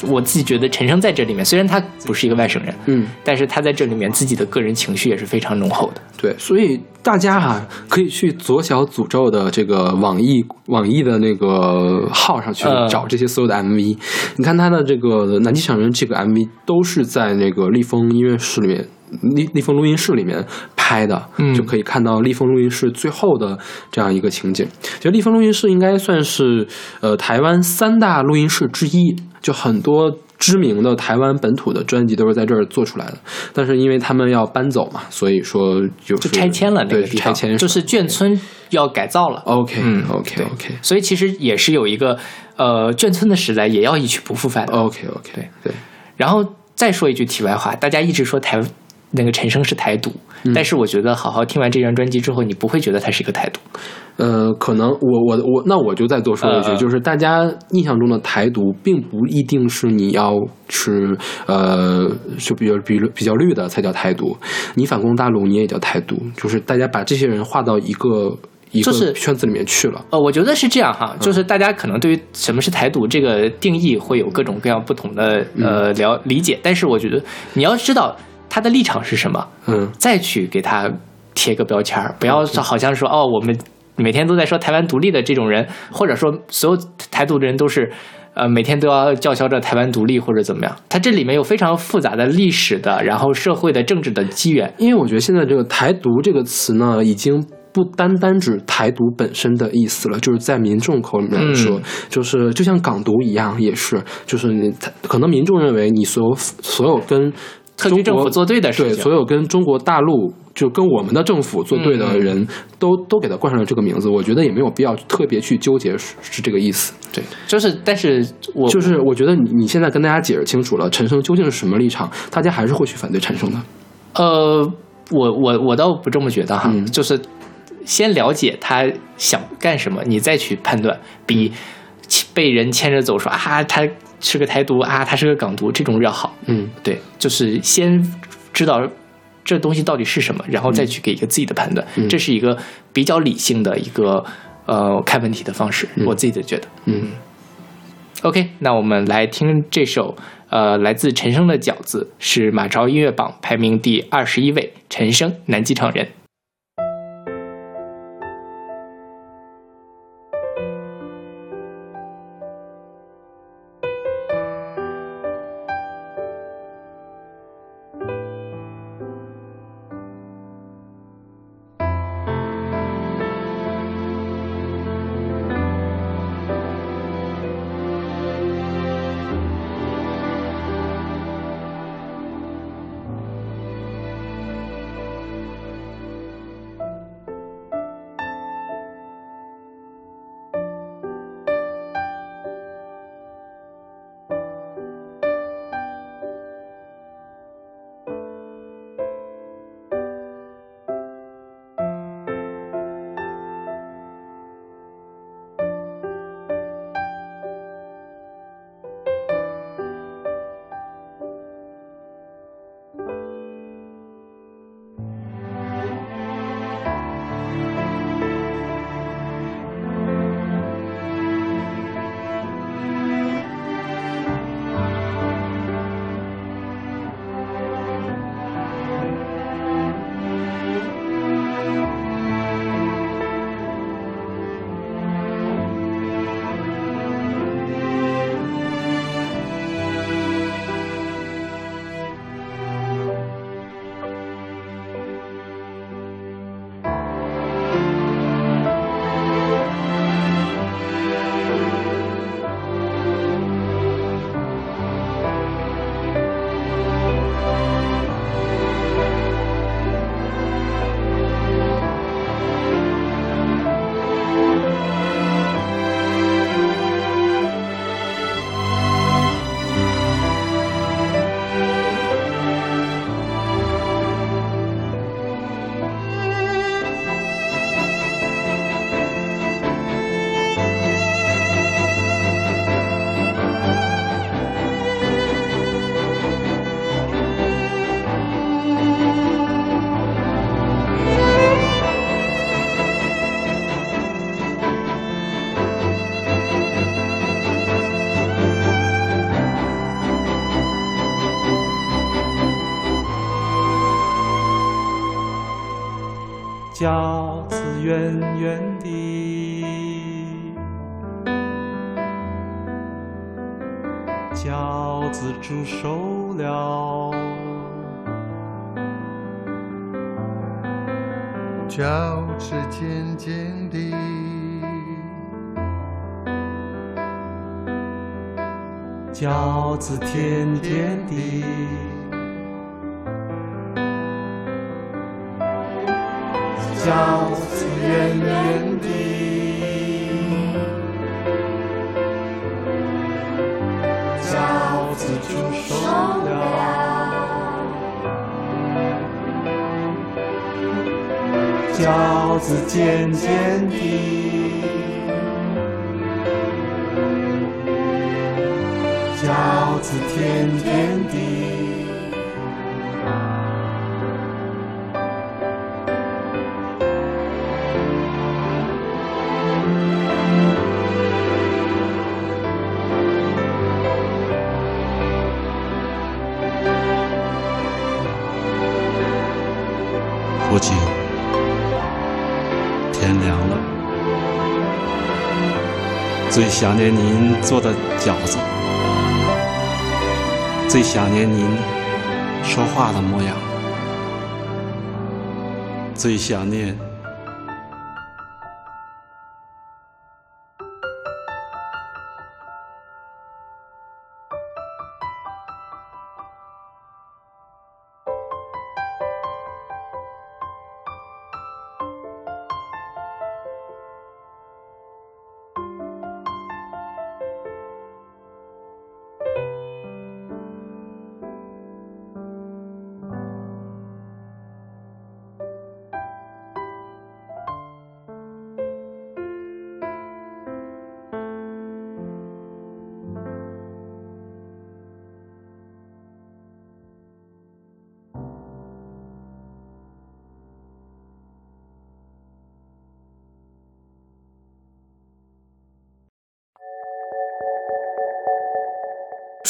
我自己觉得陈升在这里面，虽然他不是一个外省人，嗯，但是他在这里面自己的个人情绪也是非常浓厚的。对，所以大家哈、可以去左小诅咒的这个网易网易的那个号上去嗯找这些所有的 MV。你看他的这个《南极小人》这个 MV 都是在那个立丰音乐室里面。立立丰录音室里面拍的，嗯就可以看到立丰录音室最后的这样一个情景。就立丰录音室应该算是呃台湾三大录音室之一，就很多知名的台湾本土的专辑都是在这儿做出来的。但是因为他们要搬走嘛，所以说就是就拆迁了那对个地方，拆迁就是眷村要改造了。OK 嗯 OK 对 OK 所以其实也是有一个呃眷村的时代，也要一去不复返的。OK OK 对对，然后再说一句题外话，大家一直说台那个陈升是台独，但是我觉得好好听完这张专辑之后，你不会觉得他是一个台独。呃，可能我我我，那我就再多说一句，就是大家印象中的台独，并不一定是你要是呃，就比较比比较绿的才叫台独，你反攻大陆你也叫台独，就是大家把这些人划到一个。一个就是圈子里面去了。呃，我觉得是这样哈，就是大家可能对于什么是台独这个定义会有各种各样不同的呃了理解，但是我觉得你要知道他的立场是什么，嗯再去给他贴个标签儿，不要说好像说哦，我们每天都在说台湾独立的这种人，或者说所有台独的人都是。呃，每天都要叫嚣着台湾独立或者怎么样，它这里面有非常复杂的历史的，然后社会的、政治的机缘。因为我觉得现在这个“台独”这个词呢，已经不单单指台独本身的意思了，就是在民众口里面来说，嗯就是就像港独一样，也是，就是你可能民众认为你所有所有跟特区政府中国作对的事情对，所有跟中国大陆就跟我们的政府做对的人，都都给他冠上了这个名字，我觉得也没有必要特别去纠结是是这个意思。对，就是，但是我就是我觉得你你现在跟大家解释清楚了，陈升究竟是什么立场，大家还是会去反对陈升的。呃，我我我倒不这么觉得哈，嗯就是先了解他想干什么，你再去判断，比被人牵着走说啊他是个台独啊他是个港独这种要好。嗯对，就是先知道这东西到底是什么，然后再去给一个自己的判断，嗯这是一个比较理性的一个呃看问题的方式，嗯我自己的觉得。嗯 OK，那我们来听这首呃来自陈升的《饺子》，是马超音乐榜排名第二十一位，陈升，南机场人。饺子圆圆的，饺子煮熟了，饺子尖尖的，饺子甜甜的，渐渐地想念您做的饺子，最想念您说话的模样，最想念。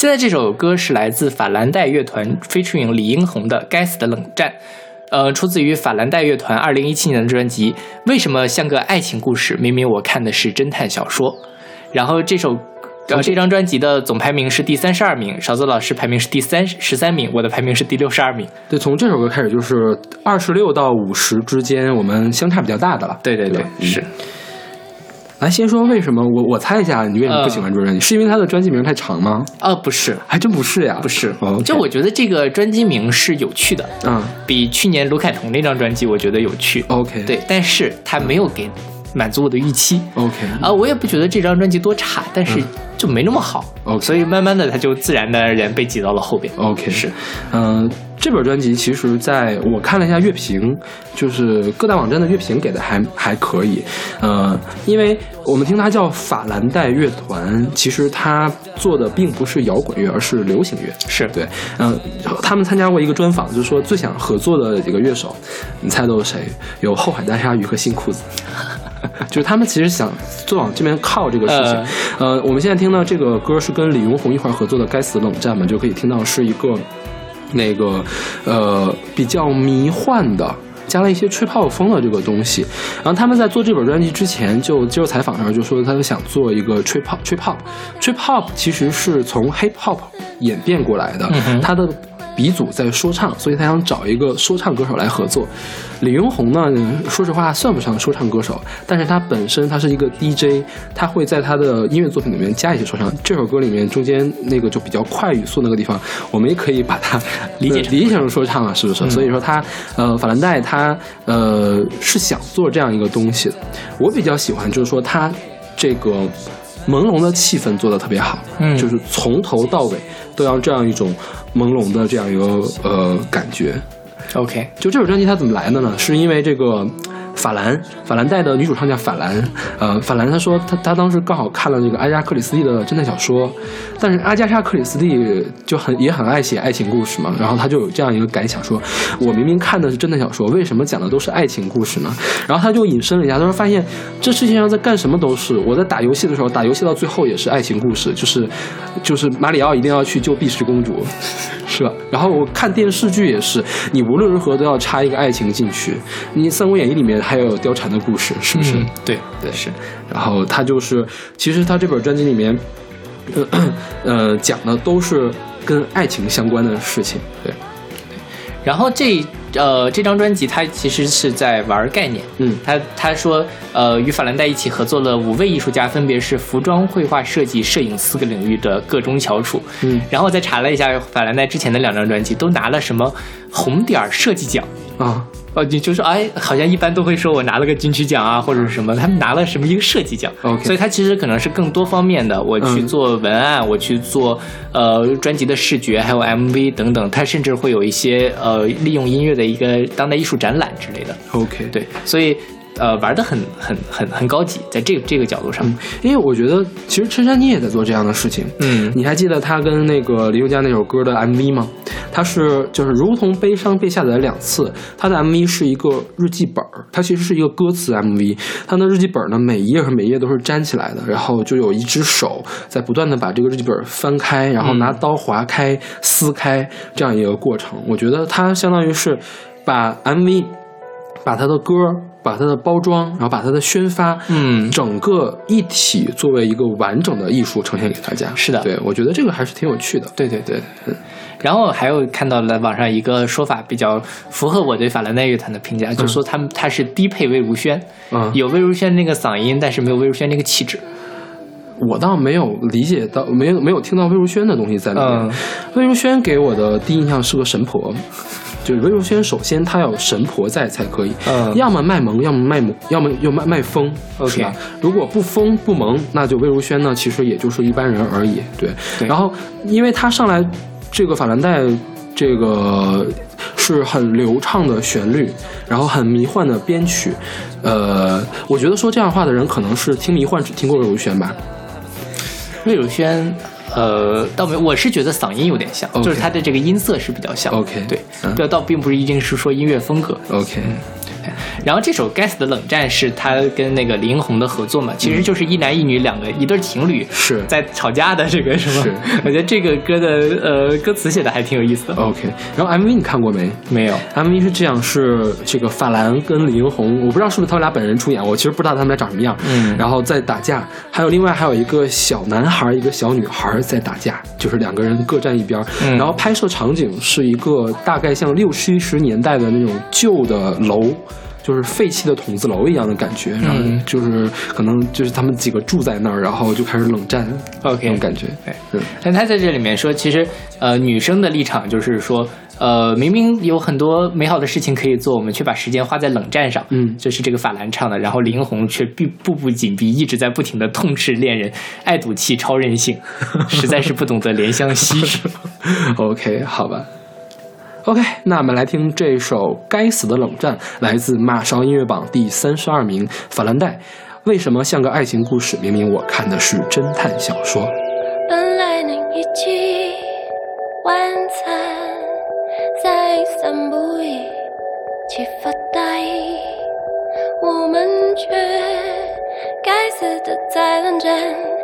现在这首歌是来自法兰黛乐团 featuring 李英宏的《该死的冷战》，呃，出自于法兰黛乐团二零一七年的专辑《为什么像个爱情故事》，明明我看的是侦探小说。然后这首。呃，这张专辑的总排名是第三十二名，勺子老师排名是第三十三名，我的排名是第六十二名。对，从这首歌开始就是二十六到五十之间，我们相差比较大的了。对对对，吧是。来，先说为什么我我猜一下，你为什么不喜欢这张专辑？是因为他的专辑名太长吗？呃，不是，还真不是呀，不是。哦，就我觉得这个专辑名是有趣的，嗯比去年卢凯彤那张专辑我觉得有趣。，OK，对，但是他没有给满足我的预期。，OK，啊、我也不觉得这张专辑多差，但是就没那么好。嗯 OK 所以慢慢的他就自然的然被挤到了后边。OK，是，嗯、这本专辑其实在我看了一下乐评，就是各大网站的乐评给的还还可以，呃，因为我们听它叫法兰黛乐团，其实它做的并不是摇滚乐，而是流行乐。是对，嗯、他们参加过一个专访，就是说最想合作的几个乐手，你猜都是谁？有后海大鲨鱼和新裤子。就是他们其实想就往这边靠这个事情。呃，我们现在听到这个歌是跟李荣宏一块合作的《该死的冷战》嘛，就可以听到是一个那个呃比较迷幻的。加了一些吹泡风的这个东西，然后他们在做这本专辑之前就接受采访的时候就说，他们想做一个吹泡吹 pop，吹 pop 其实是从 hip hop 演变过来的，它的鼻祖在说唱，所以他想找一个说唱歌手来合作。李云宏呢，说实话算不上说唱歌手，但是他本身他是一个 DJ，他会在他的音乐作品里面加一些说唱。这首歌里面中间那个就比较快语速那个地方，我们也可以把它理解理解成说唱啊，是不是？所以说他呃，法兰黛他呃是想做这样一个东西的。我比较喜欢就是说他这个朦胧的气氛做的特别好，嗯就是从头到尾都要这样一种朦胧的这样一个呃感觉。OK，就这首专辑它怎么来的呢？是因为这个法兰法兰黛的女主唱叫法兰，呃，法兰她说她她当时刚好看了这个阿加克里斯蒂的侦探小说，但是阿加莎克里斯蒂就很也很爱写爱情故事嘛，然后她就有这样一个感想说，我明明看的是侦探小说，为什么讲的都是爱情故事呢？然后她就引申了一下，她说发现这世界上在干什么都是，我在打游戏的时候，打游戏到最后也是爱情故事，就是就是马里奥一定要去救碧池公主，是吧？然后我看电视剧也是，你无论如何都要插一个爱情进去。你《三国演义》里面还有貂蝉的故事，是不是？嗯，对对是。然后他就是，其实他这本专辑里面，呃 呃，讲的都是跟爱情相关的事情。对，然后这呃这张专辑它其实是在玩概念，嗯他他说呃与法兰黛一起合作了五位艺术家，分别是服装、绘画、设计、摄影四个领域的各中翘楚。嗯然后我再查了一下法兰黛之前的两张专辑都拿了什么红点儿设计奖。啊，哦，你就说，哎，好像一般都会说我拿了个金曲奖啊，或者是什么，他们拿了什么一个设计奖 OK 所以它其实可能是更多方面的，我去嗯。做文案，我去做呃专辑的视觉，还有 MV 等等，它甚至会有一些呃利用音乐的一个当代艺术展览之类的，OK，对，所以呃玩的很很很很高级，在这个这个角度上，因为我觉得其实陈珊妮也在做这样的事情。嗯你还记得他跟那个林宥嘉那首歌的 MV 吗？他是就是如同悲伤被下载两次，他的 MV 是一个日记本儿，它其实是一个歌词 MV。他的日记本呢，每一页和每一页都是粘起来的，然后就有一只手在不断的把这个日记本翻开，然后拿刀划开、撕开这样一个过程。我觉得他相当于是把 MV。把它的歌、把它的包装，然后把它的宣发，嗯整个一体作为一个完整的艺术呈现给大家。是的对我觉得这个还是挺有趣的。对对对，然后还有看到了网上一个说法，比较符合我对法兰黛乐团的评价，就说他们他是低配魏如萱，嗯有魏如萱那个嗓音，但是没有魏如萱那个气质。我倒没有理解到，没有没有听到魏如萱的东西在里面。嗯魏如萱给我的第一印象是个神婆，就是魏如萱首先她要有神婆在才可以，嗯要么卖萌，要么卖萌，要么又卖卖疯是吧？如果不疯不萌，那就魏如萱呢，其实也就是一般人而已。对，对然后因为她上来这个法兰黛。这个是很流畅的旋律，然后很迷幻的编曲，呃，我觉得说这样话的人可能是听迷幻只听过魏如萱吧，魏如萱，呃，倒没有，我是觉得嗓音有点像就是他的这个音色是比较像。OK 对，嗯这倒并不是一定是说音乐风格。OK，然后这首《该死的冷战》是他跟那个李英宏的合作嘛，其实就是一男一女两个一对情侣是在吵架的这个是吗是？我觉得这个歌的呃歌词写的还挺有意思的。OK，然后 MV 你看过没没有，？MV 是这样，是这个法兰跟李英宏，我不知道是不是他们俩本人出演，我其实不知道他们俩长什么样。嗯然后在打架，还有另外还有一个小男孩，一个小女孩在打架，就是两个人各站一边儿。嗯然后拍摄场景是一个大概像六七十年代的那种旧的楼。就是废弃的筒子楼一样的感觉，然后嗯就是可能就是他们几个住在那儿，然后就开始冷战 OK 那种感觉。对嗯，但他在这里面说，其实呃，女生的立场就是说，呃，明明有很多美好的事情可以做，我们却把时间花在冷战上。嗯这是这个法兰唱的，然后林红却步步步紧逼，一直在不停的痛斥恋人，爱赌气，超任性，实在是不懂得怜香惜 玉。OK，好吧。OK，那我们来听这首《该死的冷战》，来自马勺音乐榜第三十二名法兰黛。为什么像个爱情故事？明明我看的是侦探小说。本来能一起晚餐，再散步一起发呆，我们却该死的在冷战。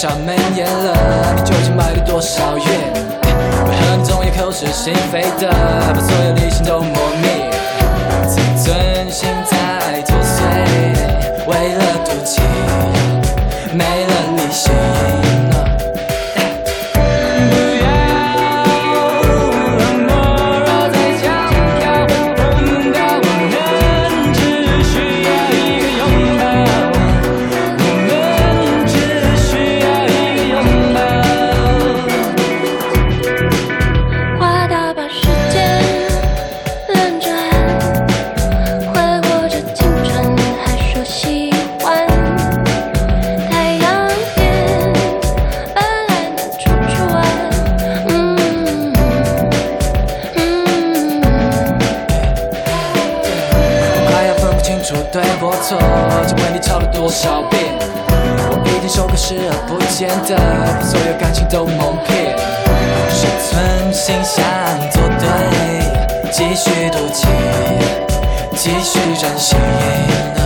少闷烟了？你究竟买了多少月？为何你总要口是心非的，把所有理性都磨灭？自尊心在作祟，为了赌气，没了理性。少遍？我一定受过视而不见的，把所有感情都蒙骗。是存心想做对，继续赌气，继续任性。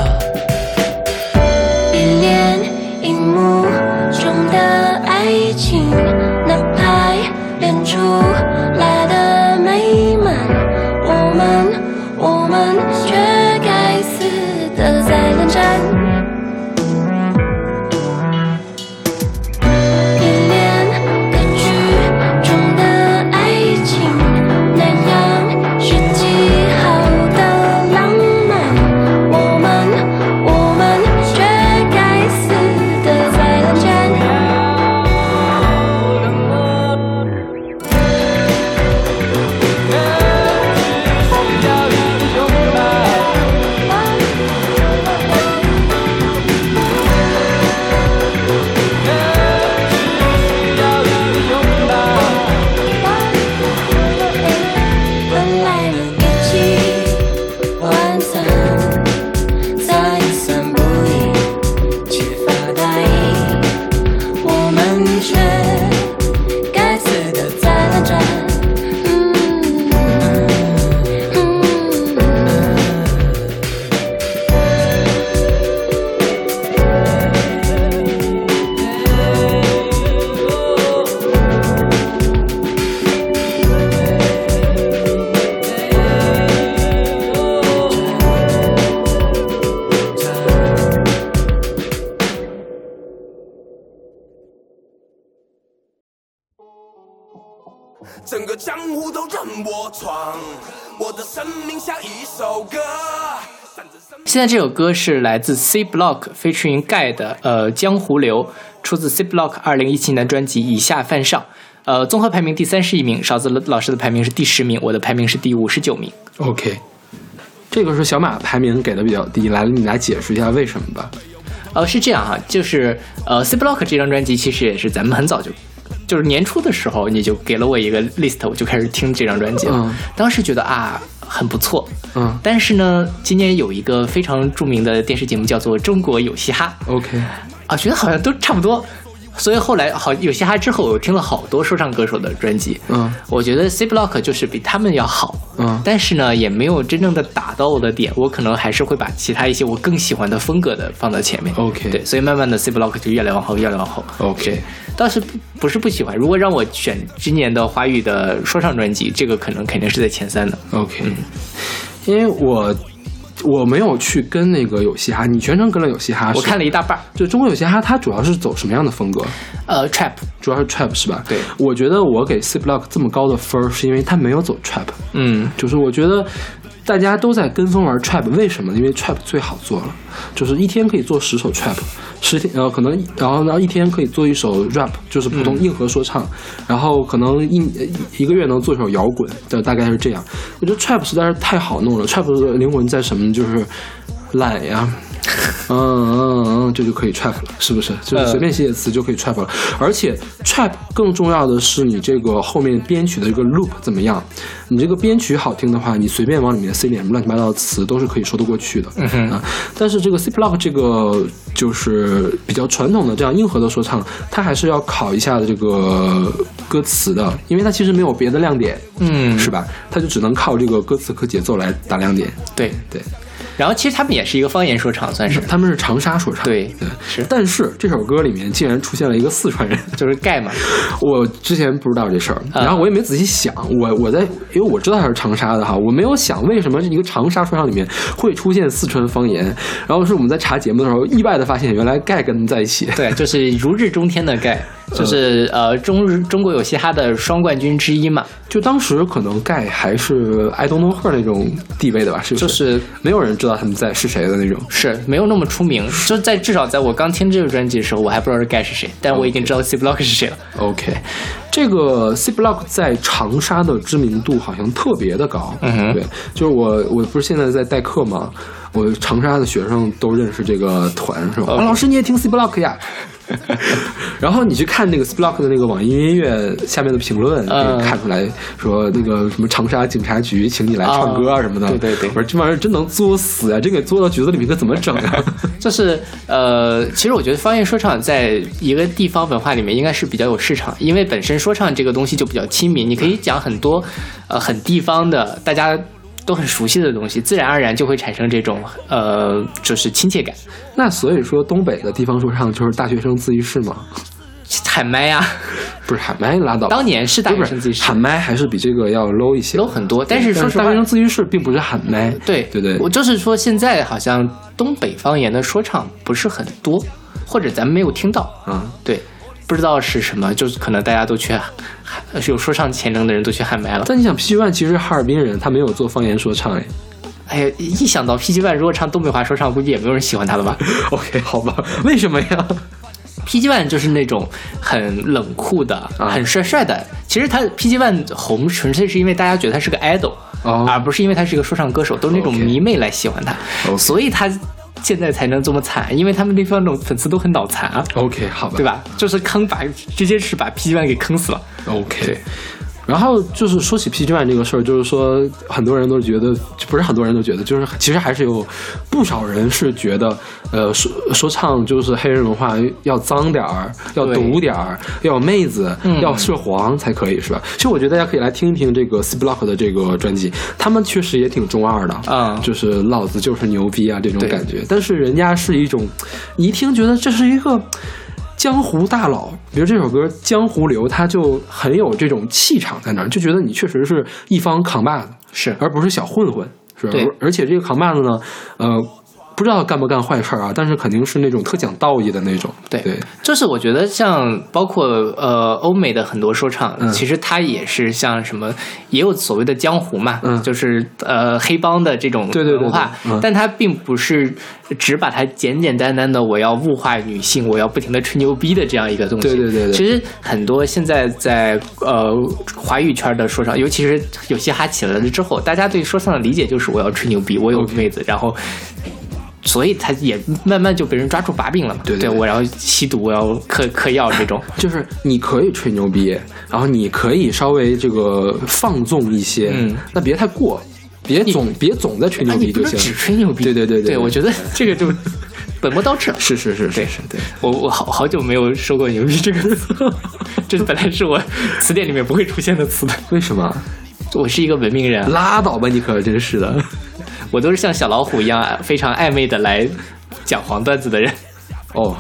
现在这首歌是来自 C Block featuring 盖的呃《江湖流》，出自 C Block 二零一七年专辑《以下犯上》。呃，综合排名第三十一名，勺子老师的排名是第十名，我的排名是第五十九名。OK，这个是小马排名给的比较低，来，你来解释一下为什么吧。呃，是这样哈，就是呃，C Block 这张专辑其实也是咱们很早就，就是年初的时候你就给了我一个 list，我就开始听这张专辑了。嗯。当时觉得啊很不错，嗯。但是呢，今年有一个非常著名的电视节目叫做《中国有嘻哈》OK，啊，觉得好像都差不多。所以后来好有嘻哈之后，我听了好多说唱歌手的专辑，嗯。我觉得 C Block 就是比他们要好，嗯。但是呢，也没有真正的打到我的点，我可能还是会把其他一些我更喜欢的风格的放到前面。OK 对，所以慢慢的 C Block 就越来越往后，越来越往后。OK 倒是不不是不喜欢，如果让我选今年的华语的说唱专辑，这个可能肯定是在前三的。OK，因为我我没有去跟那个有嘻哈，你全程跟了有嘻哈，我看了一大半儿，就中国有嘻哈，它主要是走什么样的风格？呃，trap，主要是 trap 是吧？对。我觉得我给 C Block 这么高的分儿，是因为它没有走 trap，嗯，就是我觉得大家都在跟风玩 trap，为什么？因为 trap 最好做了，就是一天可以做十首 trap，十天呃可能然后然后一天可以做一首 rap，就是普通硬核说唱，然后可能一一个月能做一首摇滚，就大概是这样。我觉得 trap 实在是太好弄了，trap 的灵魂在什么？就是懒呀。嗯嗯嗯，这就可以 trap 了，是不是？就是随便写写词就可以 trap 了。而且 trap 更重要的是你这个后面编曲的一个 loop 怎么样？你这个编曲好听的话，你随便往里面塞点乱七八糟的词都是可以说得过去的。嗯哼啊，但是这个 C block 这个就是比较传统的这样硬核的说唱，它还是要考一下这个歌词的，因为它其实没有别的亮点，嗯是吧？它就只能靠这个歌词和节奏来打亮点。对。对。然后其实他们也是一个方言说唱，算是。他们是长沙说唱，对对。是。但是这首歌里面竟然出现了一个四川人，就是盖嘛。我之前不知道这事儿，啊。然后我也没仔细想，我我在因为我知道他是长沙的哈，我没有想为什么一个长沙说唱里面会出现四川方言，然后是我们在查节目的时候意外的发现，原来盖跟他们在一起。对，就是如日中天的盖，就是呃中日中国有嘻哈的双冠军之一嘛。就当时可能盖还是 I don't know her 那种地位的吧，是不是？就是没有人知道他们在是谁的那种。是没有那么出名，就在至少在我刚听这个专辑的时候，我还不知道是盖是谁，但我已经知道 C Block 是谁了。OK，这个 C Block 在长沙的知名度好像特别的高。嗯哼对，就是我我不是现在在代课吗？我长沙的学生都认识这个团，是吧老师你也听 C Block 呀？然后你去看那个 Splock 的那个网易音乐下面的评论，可嗯以看出来说那个什么长沙警察局请你来唱歌啊什么的。对对对我说这玩意儿真能作死啊！这给作到局子里面可怎么整啊？就是呃，其实我觉得方言说唱在一个地方文化里面应该是比较有市场，因为本身说唱这个东西就比较亲民，你可以讲很多呃很地方的大家都很熟悉的东西，自然而然就会产生这种呃就是亲切感。那所以说东北的地方说唱就是大学生自习室吗？喊麦呀、不是喊麦拉倒。当年是大学生自习室。喊麦还是比这个要 low 一些。low 很多，但是说实话大学，生自习室并不是喊麦，对对对？我就是说现在好像东北方言的说唱不是很多，或者咱们没有听到，啊，对，不知道是什么，就是可能大家都去喊，有说唱潜能的人都去喊麦了。但你想 PG One 其实是哈尔滨人，他没有做方言说唱哎。哎呀，一想到 PG One 如果唱东北话说唱，估计也没有人喜欢他了吧 OK，好吧，为什么呀？？PG One 就是那种很冷酷的、啊很帅帅的。其实他 PG One 红纯粹是因为大家觉得他是个 idol，、哦而不是因为他是一个说唱歌手，都是那种迷妹来喜欢他所以他现在才能这么惨，因为他们那方种粉丝都很脑残啊。OK，好吧，对吧？就是坑把直接是把 PG One 给坑死了。？OK。然后就是说起 PG One 这个事儿，就是说很多人都觉得，不是很多人都觉得，就是其实还是有不少人是觉得，呃，说说唱就是黑人文化要脏点儿，要毒点儿，要有妹子，嗯要涉黄才可以，是吧？其实我觉得大家可以来听一听这个 C Block 的这个专辑，他们确实也挺中二的啊就是老子就是牛逼啊这种感觉，但是人家是一种，你一听觉得这是一个。江湖大佬，比如这首歌《江湖流》，它就很有这种气场在那儿，就觉得你确实是一方扛把子，是而不是小混混，是吧？而且这个扛把子呢，呃，不知道干不干坏事儿啊，但是肯定是那种特讲道义的那种。对对，就是我觉得像包括呃欧美的很多说唱，嗯其实它也是像什么也有所谓的江湖嘛，嗯就是呃黑帮的这种对对对对文化，嗯但它并不是只把它简简单单的我要物化女性，我要不停的吹牛逼的这样一个东西。对对对对其实很多现在在呃华语圈的说唱，尤其是有嘻哈起来了之后，大家对说唱的理解就是我要吹牛逼，我有妹子，然后。所以他也慢慢就被人抓住把柄了嘛。对对对我要吸毒，我要嗑嗑药这种。就是你可以吹牛逼，然后你可以稍微这个放纵一些，嗯，那别太过，别总别总在吹牛逼就是行。只吹牛逼。对对对对对，我觉得这个就本末倒置了。是是是是对是，对。我我好好久没有说过牛逼这个词，这本来是我词典里面不会出现的词的。为什么？我是一个文明人，拉倒吧，你可真是的。我都是像小老虎一样非常暧昧的来讲黄段子的人。哦，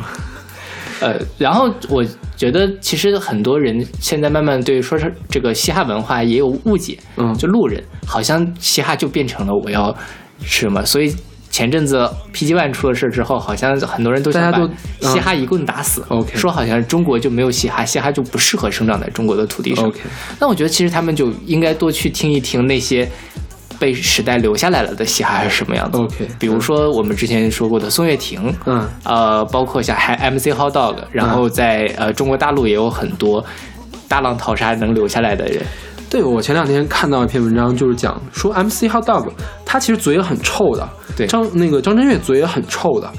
呃，然后我觉得其实很多人现在慢慢对说是这个嘻哈文化也有误解，嗯就路人好像嘻哈就变成了我要什么，所以前阵子 PG One 出了事之后，好像很多人都想把嘻哈一棍打死说好像中国就没有嘻哈，嘻哈就不适合生长在中国的土地上。OK 那我觉得其实他们就应该多去听一听那些。被时代留下来了的嘻哈是什么样子 OK 比如说我们之前说过的宋岳庭，嗯呃，包括像还 MC Hot Dog，然后在、呃中国大陆也有很多大浪淘沙能留下来的人。对，我前两天看到一篇文章，就是讲说 MC Hot Dog，他其实嘴也很臭的。对张那个张震岳嘴也很臭的。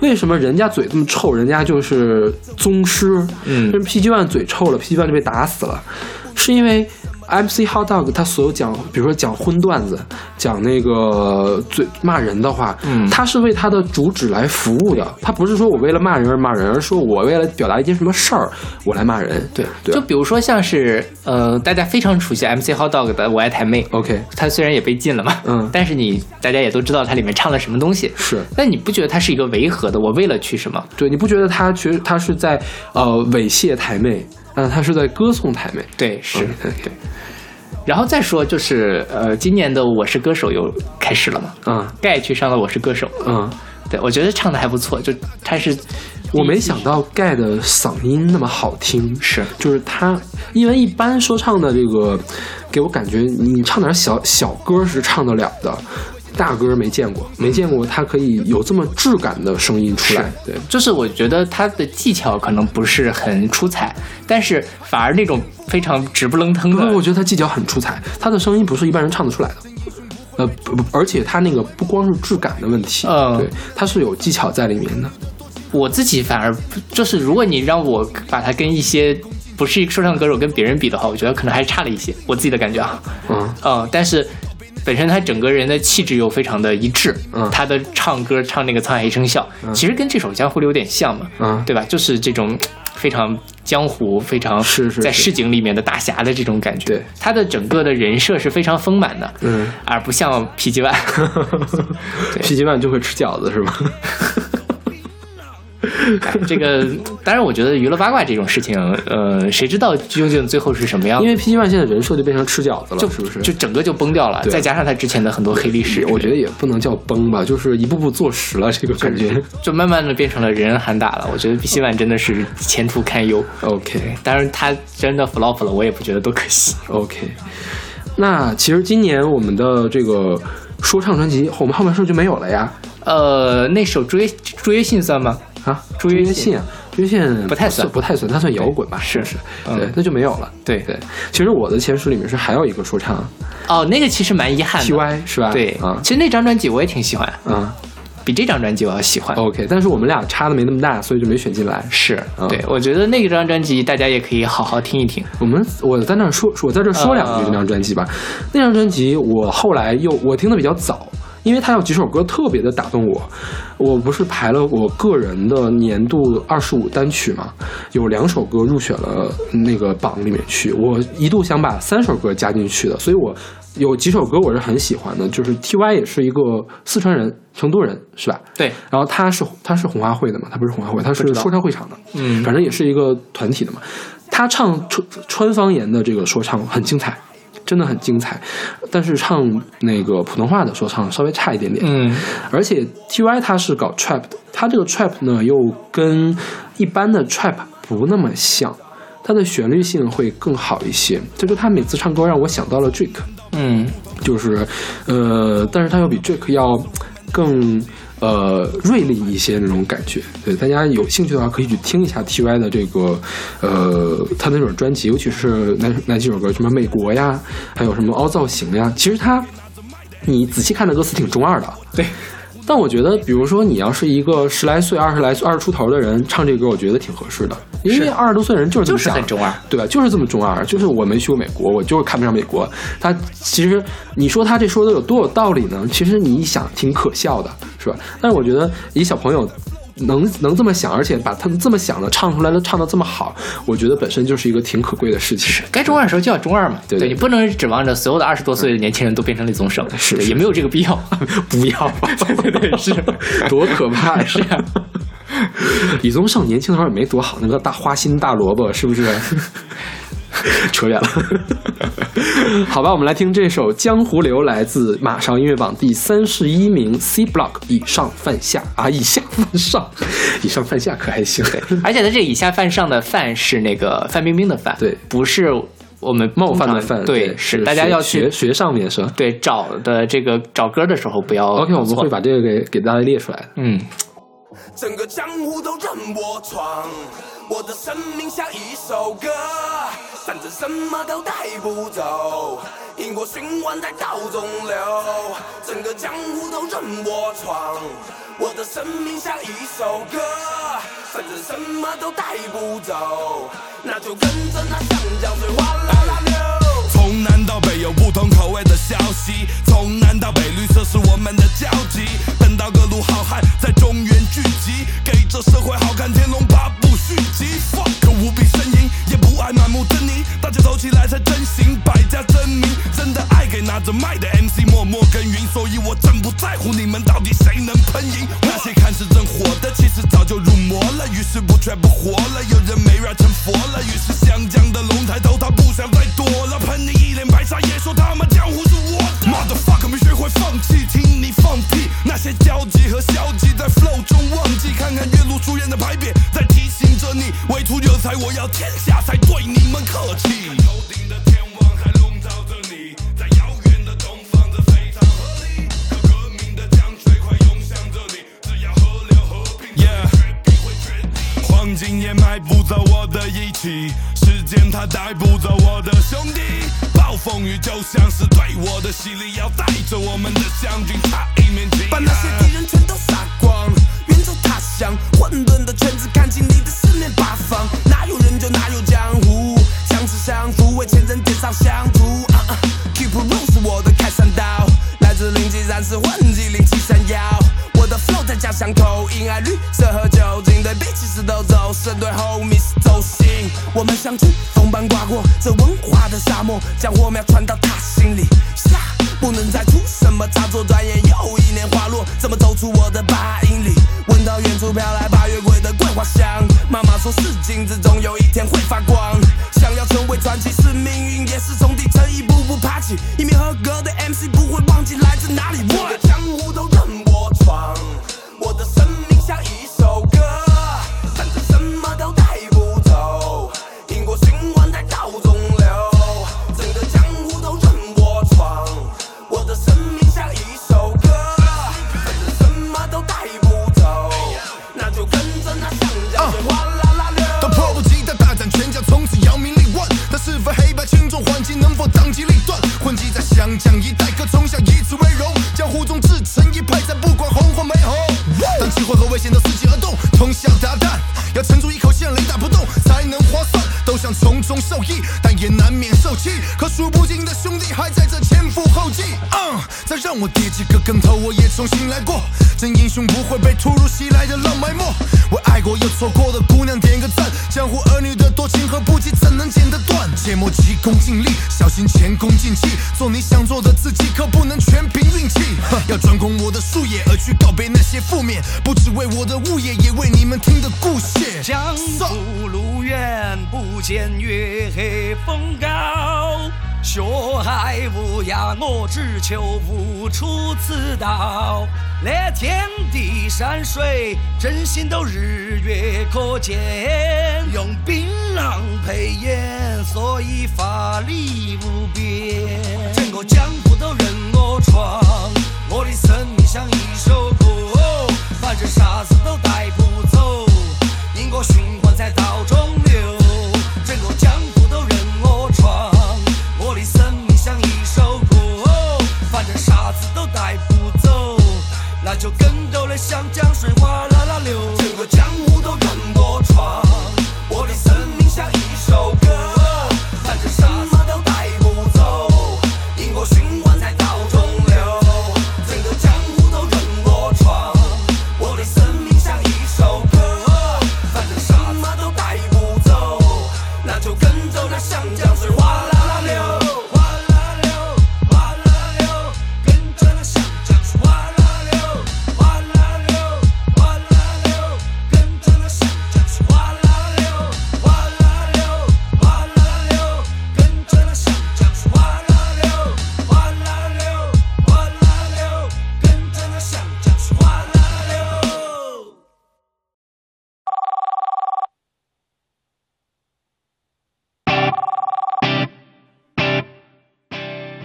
为什么人家嘴这么臭？人家就是宗师。嗯就是 PG One 嘴臭了，PG One 就被打死了，是因为 MC Hot Dog 他所有讲，比如说讲荤段子，讲那个最骂人的话，嗯他是为他的主旨来服务的，他不是说我为了骂人而骂人，而是说我为了表达一件什么事儿，我来骂人。对，对就比如说像是呃大家非常熟悉 MC Hot Dog 的《我爱台妹》，OK，他虽然也被禁了嘛，嗯但是你大家也都知道它里面唱了什么东西，是。那你不觉得它是一个违和的？我为了去什么？对，你不觉得他其实他是在呃猥亵台妹，但他是在歌颂台妹。对，是对。然后再说就是呃，今年的《我是歌手》又开始了嘛，嗯盖去上了《我是歌手》，嗯，对我觉得唱的还不错，就他是我没想到盖的嗓音那么好听，是就是他，因为一般说唱的这个，给我感觉你唱点小小歌是唱得了的。大歌没见过，没见过他可以有这么质感的声音出来。对，就是我觉得他的技巧可能不是很出彩，但是反而那种非常直不愣腾不过我，觉得他技巧很出彩，他的声音不是一般人唱得出来的。呃，不不，而且他那个不光是质感的问题，嗯对，他是有技巧在里面的。我自己反而就是如果你让我把他跟一些不是说唱歌手跟别人比的话，我觉得可能还差了一些，我自己的感觉啊，嗯嗯，但是。本身他整个人的气质又非常的一致，嗯他的唱歌唱那个《沧海一声笑》其实跟这首《江湖》里有点像嘛，嗯对吧？就是这种非常江湖、非常是是是在市井里面的大侠的这种感觉。对他的整个的人设是非常丰满的，嗯，而不像 PG One。对 PG One 就会吃饺子是吗？哎这个当然，我觉得娱乐八卦这种事情，呃，谁知道究竟最后是什么样？因为 PG One 现在人设就变成吃饺子了，就是不是？就整个就崩掉了，再加上他之前的很多黑历史，我觉得也不能叫崩吧，就是一步步坐实了这个感觉。就慢慢的变成了人人喊打了。我觉得 PG One 真的是前途堪忧。OK 当然，他真的 flop 了，我也不觉得多可惜。OK，那其实今年我们的这个说唱专辑，我们后面是不是就没有了呀？呃，那首朱约朱约信算吗？啊，朱约信信啊，朱约信不太算不太算，它算摇滚吧？是是，嗯对，那就没有了。对对，其实我的前十里面是还有一个说唱哦，那个其实蛮遗憾的。TY 是吧？对，啊其实那张专辑我也挺喜欢，嗯比这张专辑我要喜欢。，OK，但是我们俩差的没那么大，所以就没选进来。是嗯对，我觉得那张专辑大家也可以好好听一听。我们我在那儿说，我在这儿说两句嗯这张专辑吧。那张专辑我后来又我听的比较早，因为他有几首歌特别的打动我。我不是排了我个人的年度二十五单曲嘛，有两首歌入选了那个榜里面去。我一度想把三首歌加进去的，所以我有几首歌我是很喜欢的，就是 T Y 也是一个四川人，成都人是吧？对，然后他是他是红花会的嘛，他不是红花会，他是说唱会场的，嗯反正也是一个团体的嘛。他唱川川方言的这个说唱很精彩，真的很精彩，但是唱那个普通话的说唱稍微差一点点。嗯，而且 T.Y 他是搞 trap 的，他这个 trap 呢又跟一般的 trap 不那么像，它的旋律性会更好一些。这就他每次唱歌让我想到了 Drake，嗯，就是呃，但是他又比 Drake 要更。呃，锐利一些那种感觉，对大家有兴趣的话，可以去听一下 T.Y 的这个，呃，他那首专辑，尤其是那那几首歌，什么美国呀，还有什么凹造型呀，其实他，你仔细看的歌词挺中二的，对。但我觉得，比如说你要是一个十来岁、二十来岁、二十出头的人唱这歌，我觉得挺合适的，因为二十多岁人就是这么就是想很中二，对吧？就是这么中二，就是我没去过美国，我就是看不上美国。他其实你说他这说的有多有道理呢？其实你一想挺可笑的，是吧？但是我觉得一小朋友能能这么想，而且把他们这么想的唱出来的唱的这么好，我觉得本身就是一个挺可贵的事情。该中二的时候就要中二嘛，对对你不能指望着所有的二十多岁的年轻人都变成李宗盛，是也没有这个必要。不要 吧，对对对，是 多可怕呀！是啊，李宗盛年轻的时候也没多好，那个大花心大萝卜是不是？扯远了，好吧，我们来听这首《江湖流》，来自马上音乐榜第三十一名 C Block，以上犯下。啊，以下犯上，以上犯下可还行？而且它这以下犯上的犯是那个范冰冰的范，对。不是我们冒犯的犯，对，是大家要去学学上面是吧？对找的这个找歌的时候不要？OK，我们会把这个给给大家列出来的。嗯，整个江湖都任我闯，我的生命像一首歌，反正什么都带不走，因果循环在道中流。整个江湖都任我闯，我的生命像一首歌，反正什么都带不走，那就跟着那湘江水哗啦啦流。南到北有不同口味的消息，从南到北绿色是我们的交集。等到各路好汉在中原聚集，给这社会好看《天龙八部》续集。fuck 无比呻吟，也不爱满目狰狞，大家走起来才真行，百家争鸣。真的爱给拿着麦的 MC 默默耕耘，所以我真不在乎你们到底谁能喷赢。那些看似正火的，其实早就入魔了，于是不却不活了。有人没 rap 成佛了，于是湘江的龙抬头，他不想再躲了。喷你一一脸白沙，也说他妈江湖是我的。Mother fuck，没学会放弃，听你放屁。那些焦急和消极在 flow 中忘记，看看岳麓书院的牌匾，在提醒着你，唯图有才，我要天下，才对你们客气。黄金也买不走我的义气，时间它带不走我的兄弟。暴风雨就像是对我的洗礼，要带着我们的将军差一面旗，把那些敌人全都杀光。远走他乡，混沌的圈子看清你的四面八方，哪有人就哪有江湖，相识相扶，为前人点上香烛。啊啊 Keep real 是我的开山刀，来自零七三四混迹零七三幺。我的 flow 在家乡口音，爱绿色和酒精，对比其实都走神，对 homies 走心。我们像疾风般刮过这文化的沙漠，将火苗传到他心里。下不能再出什么差错，转眼又一年花落，怎么走出我的八英里？到远处飘来八月桂的桂花香，妈妈说是金子总有一天会发光。想要成为传奇是命运，也是从底层一步步爬起。一名合格的 MC 不会忘记来自哪里。我的江湖都任我闯，再让我跌几个跟头，我也重新来过。真英雄不会被突如其来的浪埋没。为爱过又错过的姑娘点个赞。江湖儿女的多情和不羁，怎能剪得断？切莫急功近利，小心前功尽弃。做你想做的自己，可不能全凭运气。要专攻我的术业，而去告别那些负面，不只为我的物业，也为你们听的故事。江湖路远，不见月黑风高。学海无涯，我只求无出此道。那天地山水，真心都日月可见。用槟榔配烟，所以法力无边。整个江湖都任我闯，我的生命像一首歌，反正啥子都带不走，因果循环在就跟着那像江水哗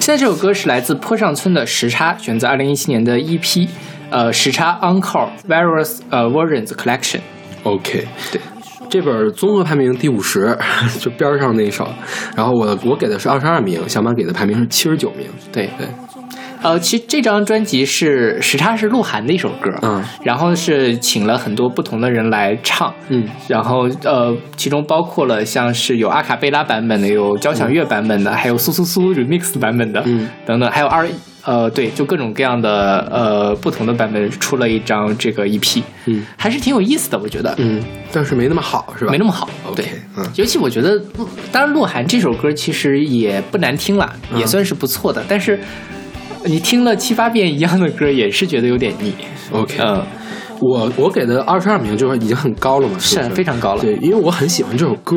现在这首歌是来自坡上村的时差，选自二零一七年的 EP，呃，时差 Encore Various 呃 Versions Collection。OK，对，这本综合排名第五十，就边上那一首。然后我我给的是二十二名，小马给的排名是七十九名。对对，呃，其实这张专辑是时差是鹿晗的一首歌，嗯，然后是请了很多不同的人来唱，嗯，然后呃，其中包括了像是有阿卡贝拉版本的，有交响乐版本的，还有苏苏苏 remix 版本的，嗯，等等，还有二呃对，就各种各样的呃不同的版本出了一张这个 EP，嗯，还是挺有意思的，我觉得，嗯，但是没那么好，是吧？没那么好对，嗯，尤其我觉得，当然鹿晗这首歌其实也不难听啦，嗯也算是不错的，但是你听了七八遍一样的歌，也是觉得有点腻。OK，嗯，我我给的二十二名就是已经很高了嘛，是非常高了。对，因为我很喜欢这首歌，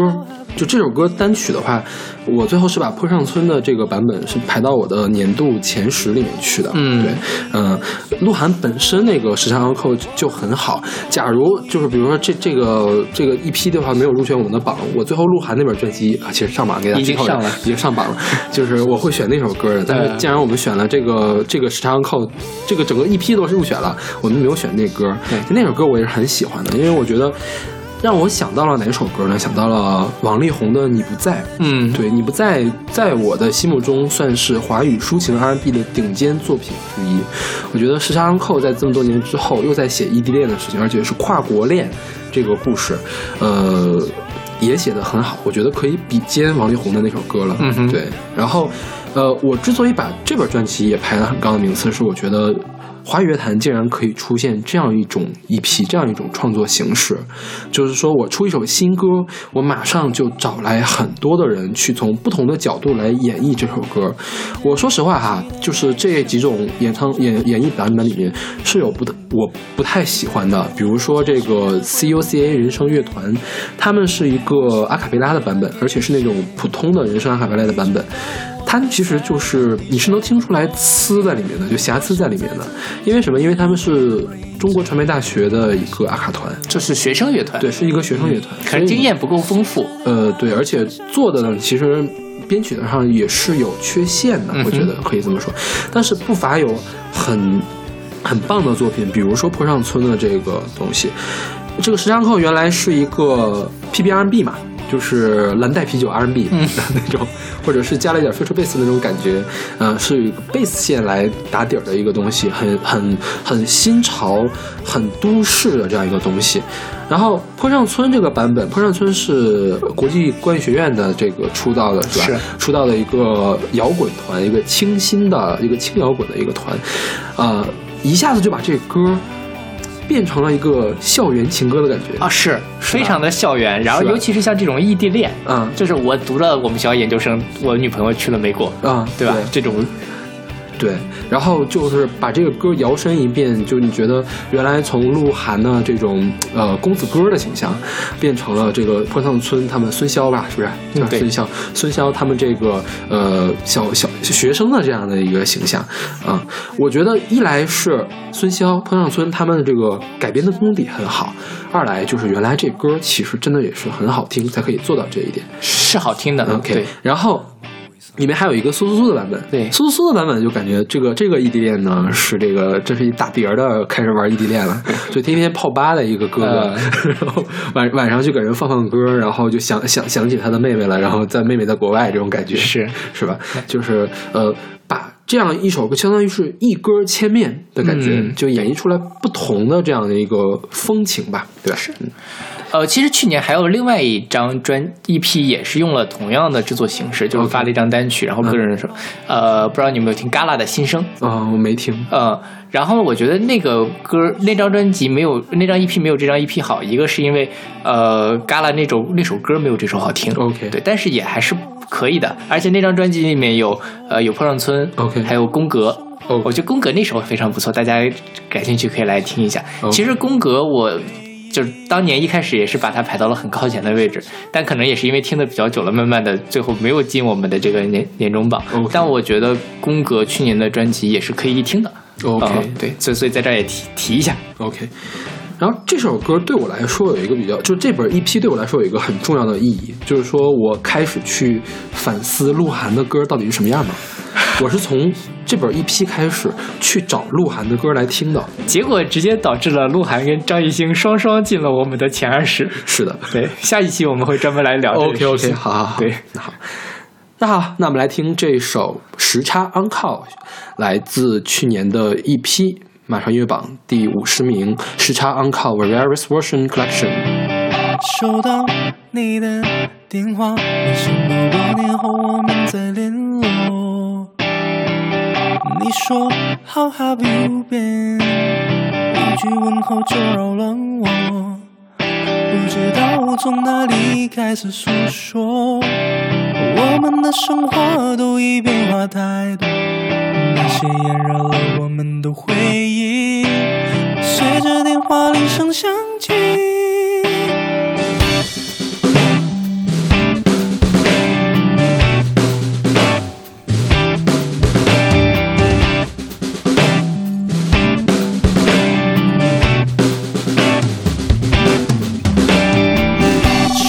就这首歌单曲的话，我最后是把坡上村的这个版本是排到我的年度前十里面去的。嗯对，嗯、鹿晗本身那个时尚安扣就很好。假如就是比如说这这个这个一批的话没有入选我们的榜，我最后鹿晗那本专辑啊，其实上榜给大家已经上了已经上榜了，就是我会选那首歌的。但是嗯既然我们选了这个这个时尚扣，这个整个一批都是入选了，我们没有选那歌。对那首歌我也是很喜欢的，因为我觉得让我想到了哪首歌呢？想到了王力宏的《你不在》。嗯，对，你不在，在我的心目中算是华语抒情 R&B 的顶尖作品之一。我觉得时差安扣在这么多年之后又在写异地恋的事情，而且是跨国恋这个故事，呃，也写得很好。我觉得可以比肩王力宏的那首歌了。嗯哼对。然后，呃，我之所以把这本专辑也排了很高的名次，是我觉得。华语乐坛竟然可以出现这样一种一批这样一种创作形式，就是说我出一首新歌，我马上就找来很多的人去从不同的角度来演绎这首歌。我说实话哈，就是这几种演唱演演绎版本里面是有不我不太喜欢的，比如说这个 CUCA 人声乐团，他们是一个阿卡贝拉的版本，而且是那种普通的人声阿卡贝拉的版本。它其实就是你是能听出来疵在里面的，就瑕疵在里面的。因为什么？因为他们是中国传媒大学的一个阿卡团，这是学生乐团，对，是一个学生乐团，可能经验不够丰富。呃，对，而且做的呢，其实编曲上也是有缺陷的，嗯我觉得可以这么说。但是不乏有很很棒的作品，比如说坡上村的这个东西。这个时尚扣原来是一个 PBR&B 嘛，就是蓝带啤酒 R&B 的那种，或者是加了一点 future bass 的那种感觉，呃，是一个 bass 线来打底儿的一个东西，很很很新潮、很都市的这样一个东西。然后坡上村这个版本，坡上村是国际关系学院的这个出道的是吧？是出道的一个摇滚团，一个清新的一个轻摇滚的一个团，呃，一下子就把这歌变成了一个校园情歌的感觉。啊，是非常的校园，然后尤其是像这种异地恋，嗯。就是我读了我们学校研究生，我女朋友去了美国，啊，对吧？这种对，然后就是把这个歌摇身一变，就你觉得原来从鹿晗的这种呃公子哥的形象，变成了这个坡上村他们孙潇吧，是不是？嗯对叫孙骁，孙骁他们这个呃小小学生的这样的一个形象啊、我觉得一来是孙潇、坡上村他们的这个改编的功底很好，二来就是原来这歌其实真的也是很好听，才可以做到这一点。是好听的。OK，然后里面还有一个苏苏苏的版本，对苏苏苏的版本就感觉这个这个异地恋呢是这个这是一大碟儿的开始玩异地恋了，就天天泡吧的一个哥哥，呃 然后晚晚上就给人放放歌，然后就想想想起他的妹妹了，然后在妹妹在国外这种感觉是是吧？就是呃把。这样一首歌相当于是一歌千面的感觉，嗯就演绎出来不同的这样的一个风情吧，对吧？是，呃，其实去年还有另外一张专 EP 也是用了同样的制作形式，就是发了一张单曲，然后个人说，呃，不知道你有没有听 Gala 的新声？啊、我没听，呃，然后我觉得那个歌那张专辑没有那张 EP 没有这张 EP 好，一个是因为呃 Gala 那首那首歌没有这首好听 OK 对，但是也还是可以的，而且那张专辑里面有呃有破浪村 OK 还有宫格。OK 我觉得宫格那首非常不错，大家感兴趣可以来听一下。其实宫格我就是当年一开始也是把它排到了很靠前的位置，但可能也是因为听的比较久了，慢慢的最后没有进我们的这个年年终榜。但我觉得宫格去年的专辑也是可以一听的。OK 嗯对，所以所以在这儿也提提一下。OK，然后这首歌对我来说有一个比较，就这本 EP 对我来说有一个很重要的意义，就是说我开始去反思鹿晗的歌到底是什么样的。我是从这本 EP 开始去找鹿晗的歌来听的。结果直接导致了鹿晗跟张艺兴双双进了我们的前二十。是的对，下一期我们会专门来聊 OK OK，好好好，对，那好，那好，那我们来听这首《时差 On Call》，来自去年的 EP，马上音乐榜第五十名，《时差 On Call Various Version Collection》。收到你的电话，为什么多年后我们再联络。你说 How have you been？一句问候就扰乱我，不知道从哪里开始诉说。我们的生活都已变化太多，那些炎热了我们的回忆，话铃声响起。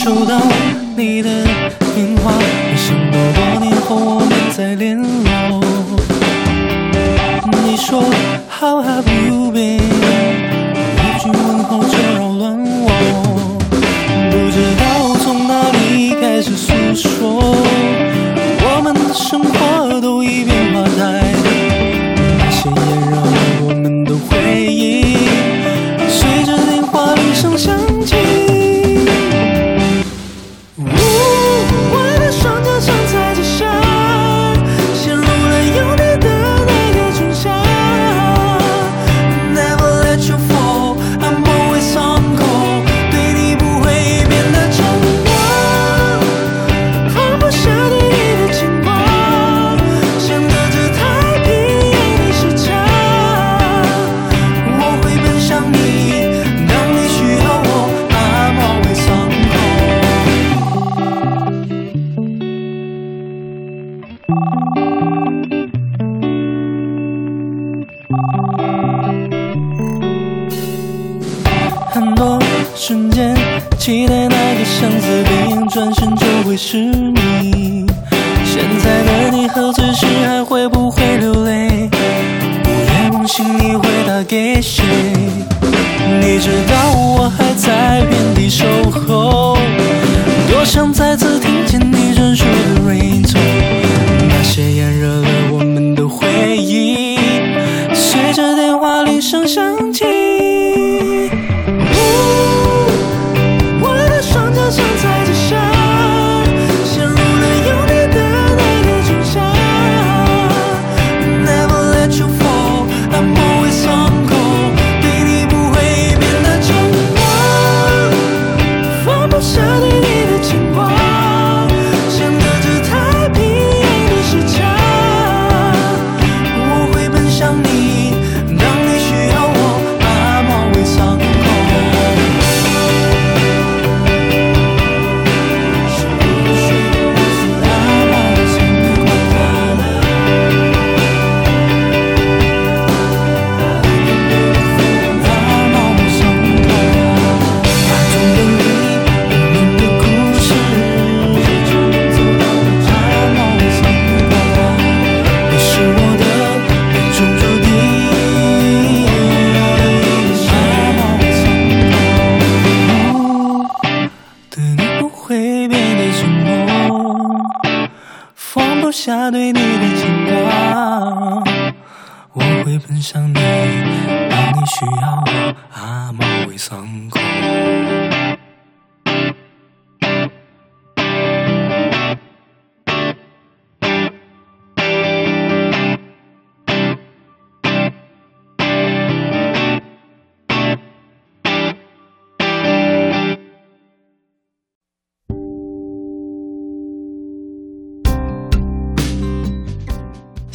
收到你的电话，没想到多年后我们再联络。你说 How have you been？会是你。现在的你喝醉时还会不会流泪？午夜梦醒你会打给谁？你知道我还在原地守候，多想再次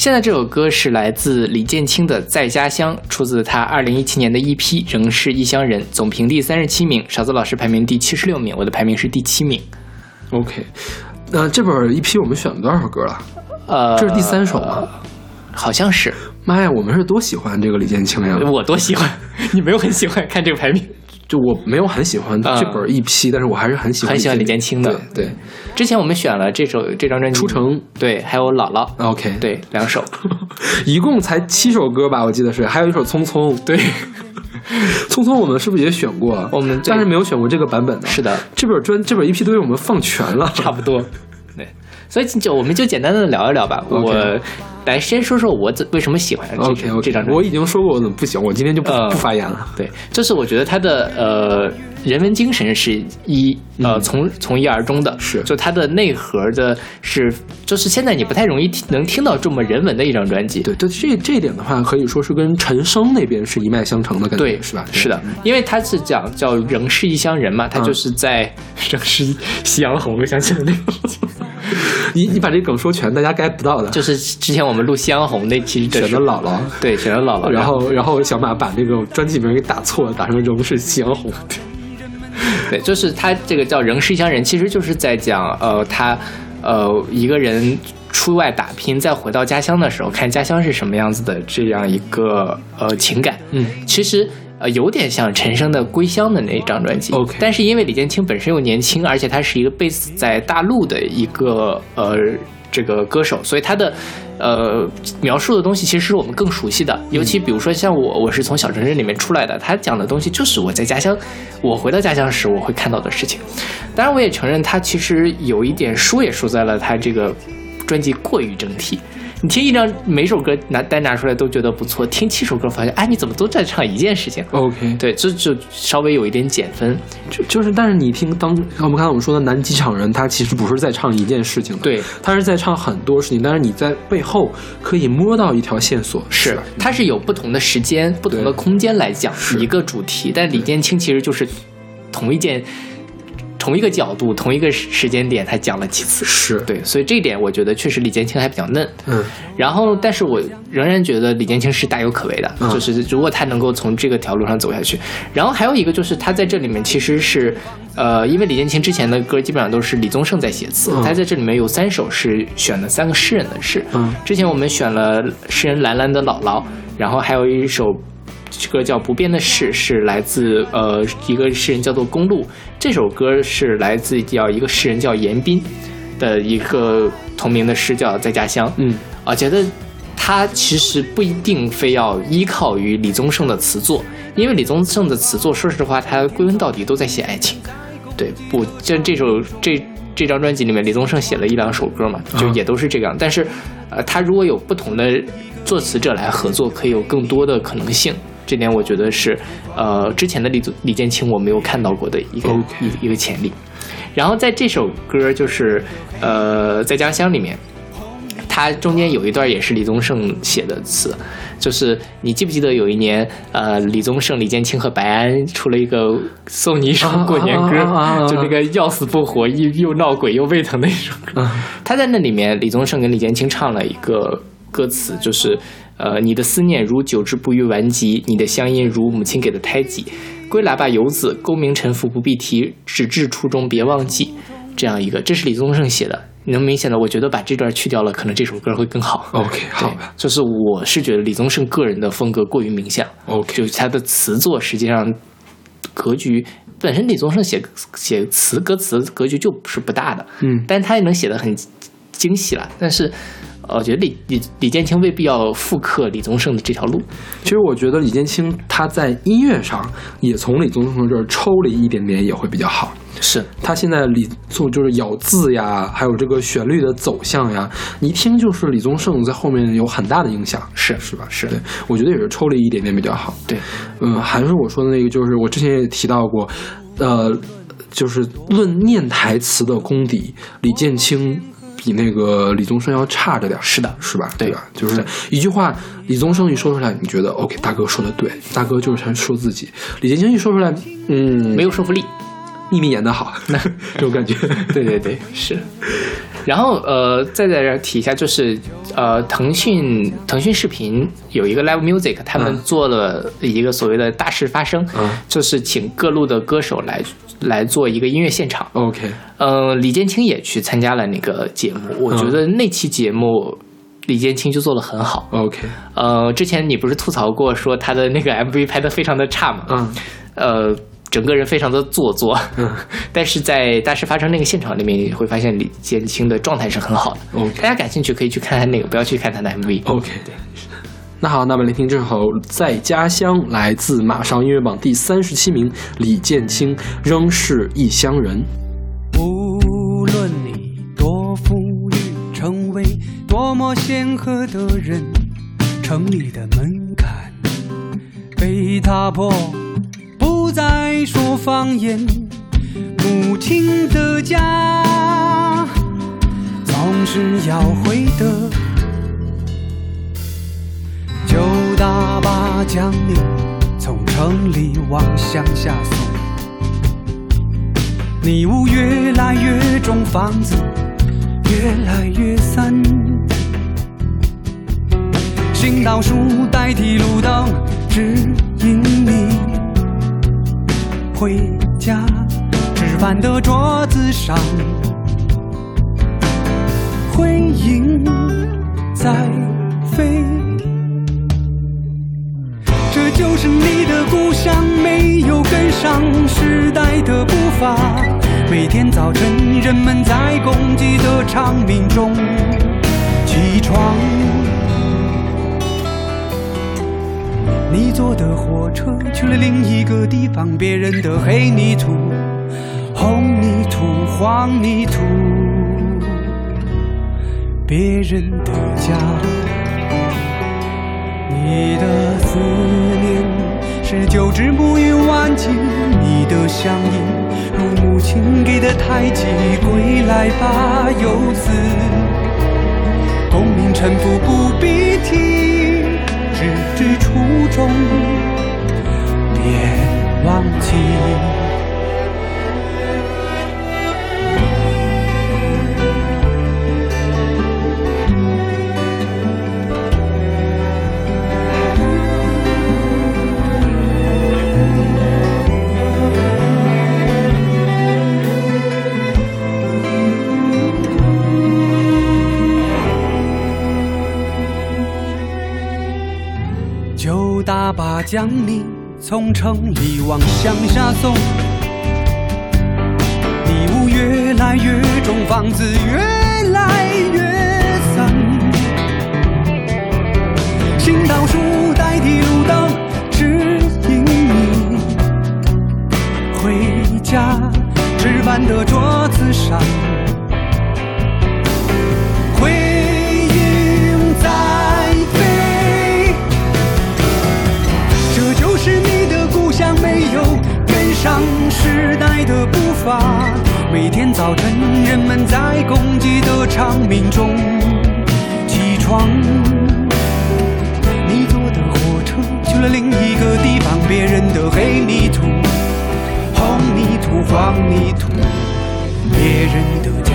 现在这首歌是来自李建清的《在家乡》，出自他二零一七年的 EP《仍是异乡人》，总评第三十七名，勺子老师排名第七十六名，我的排名是第七名。OK，那这本 EP 我们选了多少首歌了？呃，这是第三首吗？好像是。妈呀，我们是多喜欢这个李建清呀！我多喜欢，你没有很喜欢看这个排名。就我没有很喜欢这本 EP，、但是我还是很喜欢很喜欢李建清的。对对，之前我们选了这首这张专辑《出城》，对，还有《姥姥》。OK，对，两首，一共才七首歌吧，我记得是，还有一首《匆匆》。对，《匆匆》我们是不是也选过？我们但是没有选过这个版本的。是的，这本专这本 EP 都被我们放全了，差不多。对，所以就我们就简单的聊一聊吧。我来先说说我怎为什么喜欢这 OK 这张专辑。我已经说过我怎么不喜欢，我今天就不、呃不发言了。对，就是我觉得他的呃人文精神是一呃从从一而终的，嗯是就他的内核的是，就是现在你不太容易听能听到这么人文的一张专辑。对对，这这一点的话，可以说是跟陈升那边是一脉相承的感觉，对，是吧？是的，因为他是讲叫仍是异乡人嘛，他就是在仍是夕阳红，我想起了那个，你你把这梗说全，大家 get 不到的。就是之前我们录夕阳红那期选的姥姥，对，选的姥姥，然后然后小马把那个专辑名给打错了，打成仍是夕阳红。对，就是他这个叫仍是异乡人，其实就是在讲呃他呃一个人出外打拼，再回到家乡的时候，看家乡是什么样子的这样一个呃情感。嗯，其实。呃，有点像陈升的《归乡》的那张专辑。OK，但是因为李建清本身又年轻，而且他是一个 base 在大陆的一个呃这个歌手，所以他的呃描述的东西其实是我们更熟悉的。尤其比如说像我，我是从小城镇里面出来的，他讲的东西就是我在家乡，我回到家乡时我会看到的事情。当然，我也承认他其实有一点输也输在了他这个专辑过于整体。你听一张每首歌拿单拿出来都觉得不错，听七首歌发现，哎，你怎么都在唱一件事情？OK，对，这就稍微有一点减分。就就是，但是你听当我们刚才我们说的南机场人，他其实不是在唱一件事情的，对，他是在唱很多事情，但是你在背后可以摸到一条线索，是，他是有不同的时间、不同的空间来讲一个主题，但李建清其实就是同一件。同一个角度、同一个时间点，他讲了几次，是对，所以这一点我觉得确实李建清还比较嫩。嗯，然后，但是我仍然觉得李建清是大有可为的，嗯、就是如果他能够从这个条路上走下去。然后还有一个就是他在这里面其实是，呃，因为李建清之前的歌基本上都是李宗盛在写词，嗯、他在这里面有三首是选了三个诗人的诗。嗯，之前我们选了诗人兰兰的《姥姥》，然后还有一首。这个叫《不变的事》是来自呃一个诗人叫做公路，这首歌是来自叫一个诗人叫严彬的一个同名的诗叫《在家乡》。嗯，我，觉得他其实不一定非要依靠于李宗盛的词作，因为李宗盛的词作，说实话，他归根到底都在写爱情。对，不，像这首这这张专辑里面，李宗盛写了一两首歌嘛，就也都是这样。但是，呃，他如果有不同的作词者来合作，可以有更多的可能性。这点我觉得是，呃，之前的李李建清我没有看到过的一个.一一个潜力。然后在这首歌就是，呃，在家乡里面，它中间有一段也是李宗盛写的词，就是你记不记得有一年，呃，李宗盛、李建清和白安出了一个送你一首过年歌，就那个要死不活，又又闹鬼又胃疼的一首歌。他在那里面，李宗盛跟李建清唱了一个歌词，就是。呃，你的思念如久治不愈顽疾，你的乡音如母亲给的胎记。归来吧，游子，功名尘浮不必提，只至初衷别忘记。这样一个，这是李宗盛写的。能明显的，我觉得把这段去掉了，可能这首歌会更好。OK，好吧，就是我是觉得李宗盛个人的风格过于明显。OK，就是他的词作实际上格局本身，李宗盛写写词歌词格局就不是不大的，嗯，但他也能写的很惊喜了。但是，呃我觉得李李李建清未必要复刻李宗盛的这条路。其实我觉得李建清他在音乐上也从李宗盛这儿抽了一点点，也会比较好。是他现在李宗就是咬字呀，还有这个旋律的走向呀，你一听就是李宗盛在后面有很大的影响，是是吧？是对，我觉得也是抽了一点点比较好。对，嗯，还是我说的那个，就是我之前也提到过，呃，就是论念台词的功底，李建清。比那个李宗盛要差着点，是的，是吧？对吧？就是一句话，李宗盛一说出来，你觉得 OK，大哥说的对，大哥就是他说自己。李建清一说出来，嗯，没有说服力，秘密演的好，那 这种感觉。对对对，是。然后呃，再在这儿提一下，就是呃，腾讯腾讯视频有一个 Live Music，他们做了一个所谓的大事发生，嗯、就是请各路的歌手来来做一个音乐现场。OK，呃，李建清也去参加了那个节目，我觉得那期节目。李建清就做的很好。OK，呃，之前你不是吐槽过说他的那个 MV 拍的非常的差吗？嗯，呃，整个人非常的做作。嗯，但是在大事发生那个现场里面，你会发现李建清的状态是很好的。OK，大家感兴趣可以去看看那个，不要去看他的 MV。OK，对。那好，那么聆听这首《在家乡》，来自马上音乐榜第三十七名，李建清仍是异乡人。无论你多富裕，成为多么显赫的人，城里的门槛被踏破，不再说方言。母亲的家总是要回的，他将你从城里往乡下送。你屋越来越重，房子越来越散。行道树代替路灯，指引你回家。吃饭的桌子上，回音在飞。就是你的故乡，没有跟上时代的步伐。每天早晨，人们在公鸡的长鸣中起床。你坐的火车去了另一个地方，别人的黑泥土、红泥土、黄泥土，别人的家。你的思念是久治不愈顽疾，你的乡音如母亲给的胎记。归来吧，游子，功名尘浮不必提，只知初衷，别忘记。将你从城里往乡下送，你雾越来越重，房子越来越散。行道树代替路灯，指引你回家。吃饭的桌子上，时代的步伐每天早晨人们在攻击的长鸣中起床。你坐的火车去了另一个地方别人的黑泥土红泥土黄泥土别人的家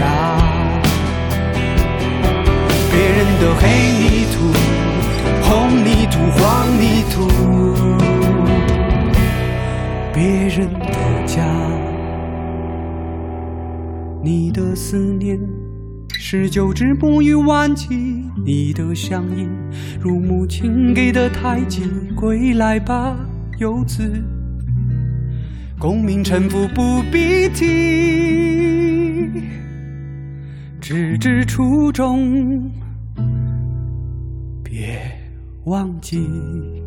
别人的黑泥土红泥土黄泥土别人你的思念。十九只木鱼挽起你的乡音，如母亲给的太极，归来吧，游子。功名臣服不必提，只知初衷，别忘记。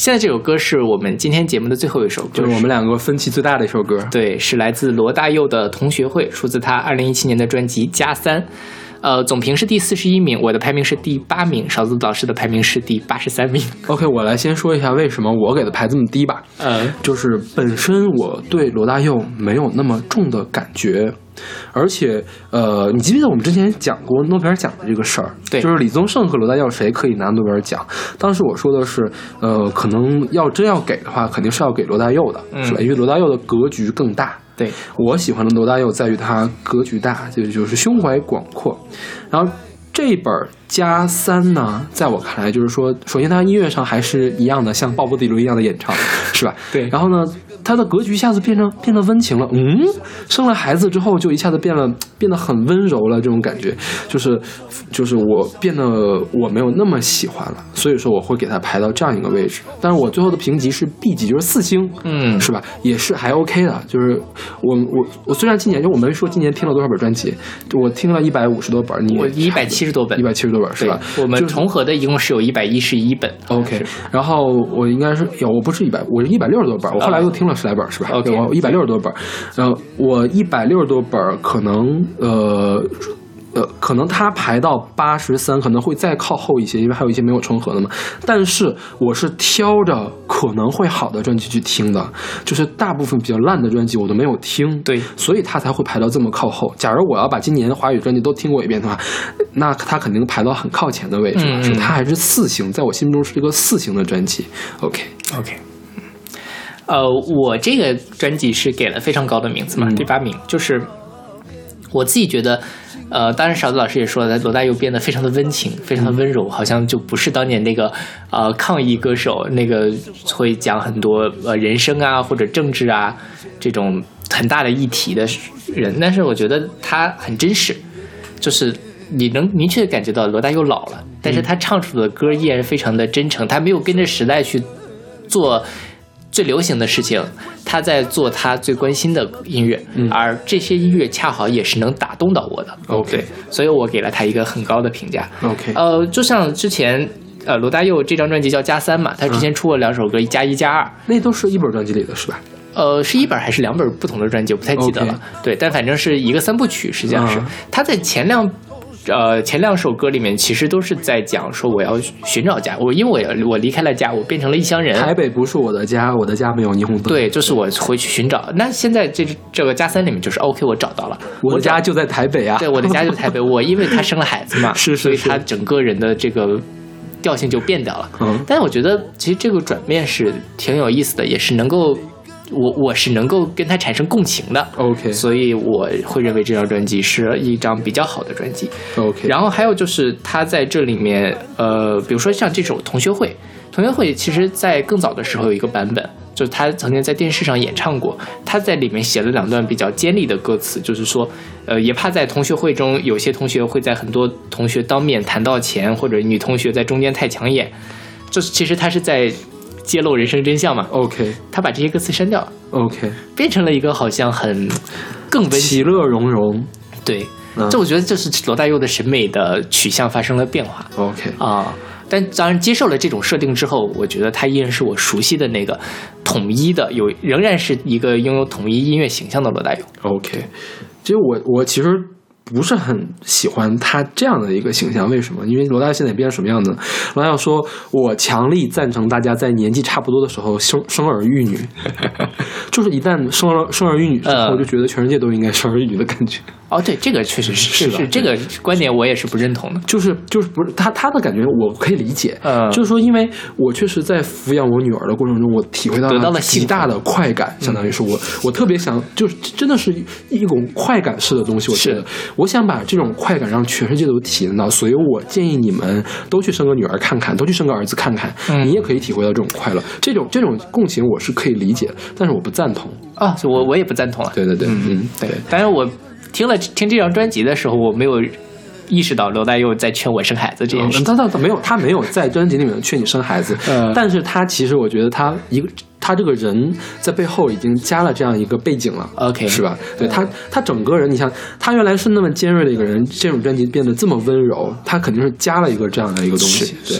现在这首歌是我们今天节目的最后一首歌，就是我们两个分歧最大的一首歌。对，是来自罗大佑的《同学会》，出自他二零一七年的专辑《加三》。呃，总评是第四十一名，我的排名是第八名，勺子老师的排名是第八十三名。OK，我来先说一下为什么我给的排这么低吧。嗯，就是本身我对罗大佑没有那么重的感觉，而且呃，你记不记得我们之前讲过诺贝尔奖的这个事儿？对就是李宗盛和罗大佑谁可以拿诺贝尔奖？当时我说的是，呃，可能要真要给的话，肯定是要给罗大佑的，嗯是吧？因为罗大佑的格局更大。对我喜欢的罗大佑在于他格局大，就就是胸怀广阔。然后这一本加三呢，在我看来就是说，首先它音乐上还是一样的，像鲍勃迪伦一样的演唱，是吧？对然后呢，它的格局一下子变成变得温情了，嗯，生了孩子之后就一下子变了，变得很温柔了，这种感觉就是就是我变得我没有那么喜欢了，所以说我会给它排到这样一个位置。但是我最后的评级是 B 级，就是四星，嗯是吧？也是还 OK 的。就是我我我虽然今年就我没说今年听了多少本专辑，我听了一百五十多本，你我一百七十多本，一百七十多本是吧？我们就重合的一共是有一百一十一本。OK，然后我应该是有，我不是一百，我是一百六十多本，我后来又听了十来本，是吧 OK 我一百六十多本，呃，我一百六十多本，可能呃。呃，可能它排到八十三，可能会再靠后一些，因为还有一些没有重合的嘛。但是我是挑着可能会好的专辑去听的，就是大部分比较烂的专辑我都没有听，对，所以它才会排到这么靠后。假如我要把今年华语专辑都听过一遍的话，那它肯定排到很靠前的位置它还是四星，在我心中是一个四星的专辑。OK，OK，呃，我这个专辑是给了非常高的名字嘛，第八名，就是我自己觉得，呃，当然勺子老师也说了，罗大佑变得非常的温情，非常的温柔，好像就不是当年那个呃抗议歌手，那个会讲很多呃人生啊或者政治啊这种很大的议题的人，但是我觉得他很真实，就是你能明确的感觉到罗大佑老了，但是他唱出的歌依然非常的真诚，他没有跟着时代去做最流行的事情，他在做他最关心的音乐，而这些音乐恰好也是能打动到我的。OK，所以我给了他一个很高的评价。OK，呃，就像之前。呃，罗大佑这张专辑叫《加三》嘛，他之前出过两首歌，一加一加二，那都是一本专辑里的是吧？呃，是一本还是两本不同的专辑，我不太记得了。对，但反正是一个三部曲，实际上是、嗯他在前两。呃，前两首歌里面其实都是在讲说我要寻找家，我因为我我离开了家，我变成了异乡人。台北不是我的家，我的家没有霓虹灯。对，就是我回去寻找。那现在这这个加三里面就是 OK，我找到了，我的家就在台北啊。对，我的家就在台北。我因为他生了孩子嘛，是是所以他整个人的这个调性就变掉了。嗯，但是我觉得其实这个转变是挺有意思的，也是能够。我我是能够跟他产生共情的。OK 所以我会认为这张专辑是一张比较好的专辑。OK，然后还有就是他在这里面，呃，比如说像这首《同学会》，《同学会》其实在更早的时候有一个版本，就是他曾经在电视上演唱过，他在里面写了两段比较尖利的歌词，就是说，呃，也怕在同学会中有些同学会在很多同学当面谈到钱，或者女同学在中间太抢眼，就是其实他是在揭露人生真相嘛。OK 他把这些歌词删掉了，OK，变成了一个好像很更温其乐融融。对，嗯这我觉得这是罗大佑的审美的取向发生了变化 OK 啊。但当然接受了这种设定之后，我觉得他依然是我熟悉的那个统一的，有仍然是一个拥有统一音乐形象的罗大佑。OK，其实我我其实不是很喜欢他这样的一个形象。为什么？因为罗大佑现在变成什么样子？罗大佑说：“我强力赞成大家在年纪差不多的时候生生儿育女，就是一旦生了生儿育女之后，就觉得全世界都应该生儿育女的感觉。”哦，对，这个确实是是是这个观点，我也是不认同的。就是就是不是他他的感觉，我可以理解。呃就是说，因为我确实在抚养我女儿的过程中，我体会到得到了极大的快感，相当于是我我特别想，就是真的是一种快感式的东西。我觉得，我想把这种快感让全世界都体验到，所以我建议你们都去生个女儿看看，都去生个儿子看看，嗯你也可以体会到这种快乐。这种这种共情我是可以理解，但是我不赞同。啊，我我也不赞同啊。对对对，嗯，对。当然，我听了听这张专辑的时候，我没有意识到罗大佑在劝我生孩子这件事。嗯他他他没有，他没有在专辑里面劝你生孩子，嗯但是他其实我觉得他一个他这个人在背后已经加了这样一个背景了 OK 是吧？对他他整个人，你像他原来是那么尖锐的一个人，这种专辑变得这么温柔，他肯定是加了一个这样的一个东西。对，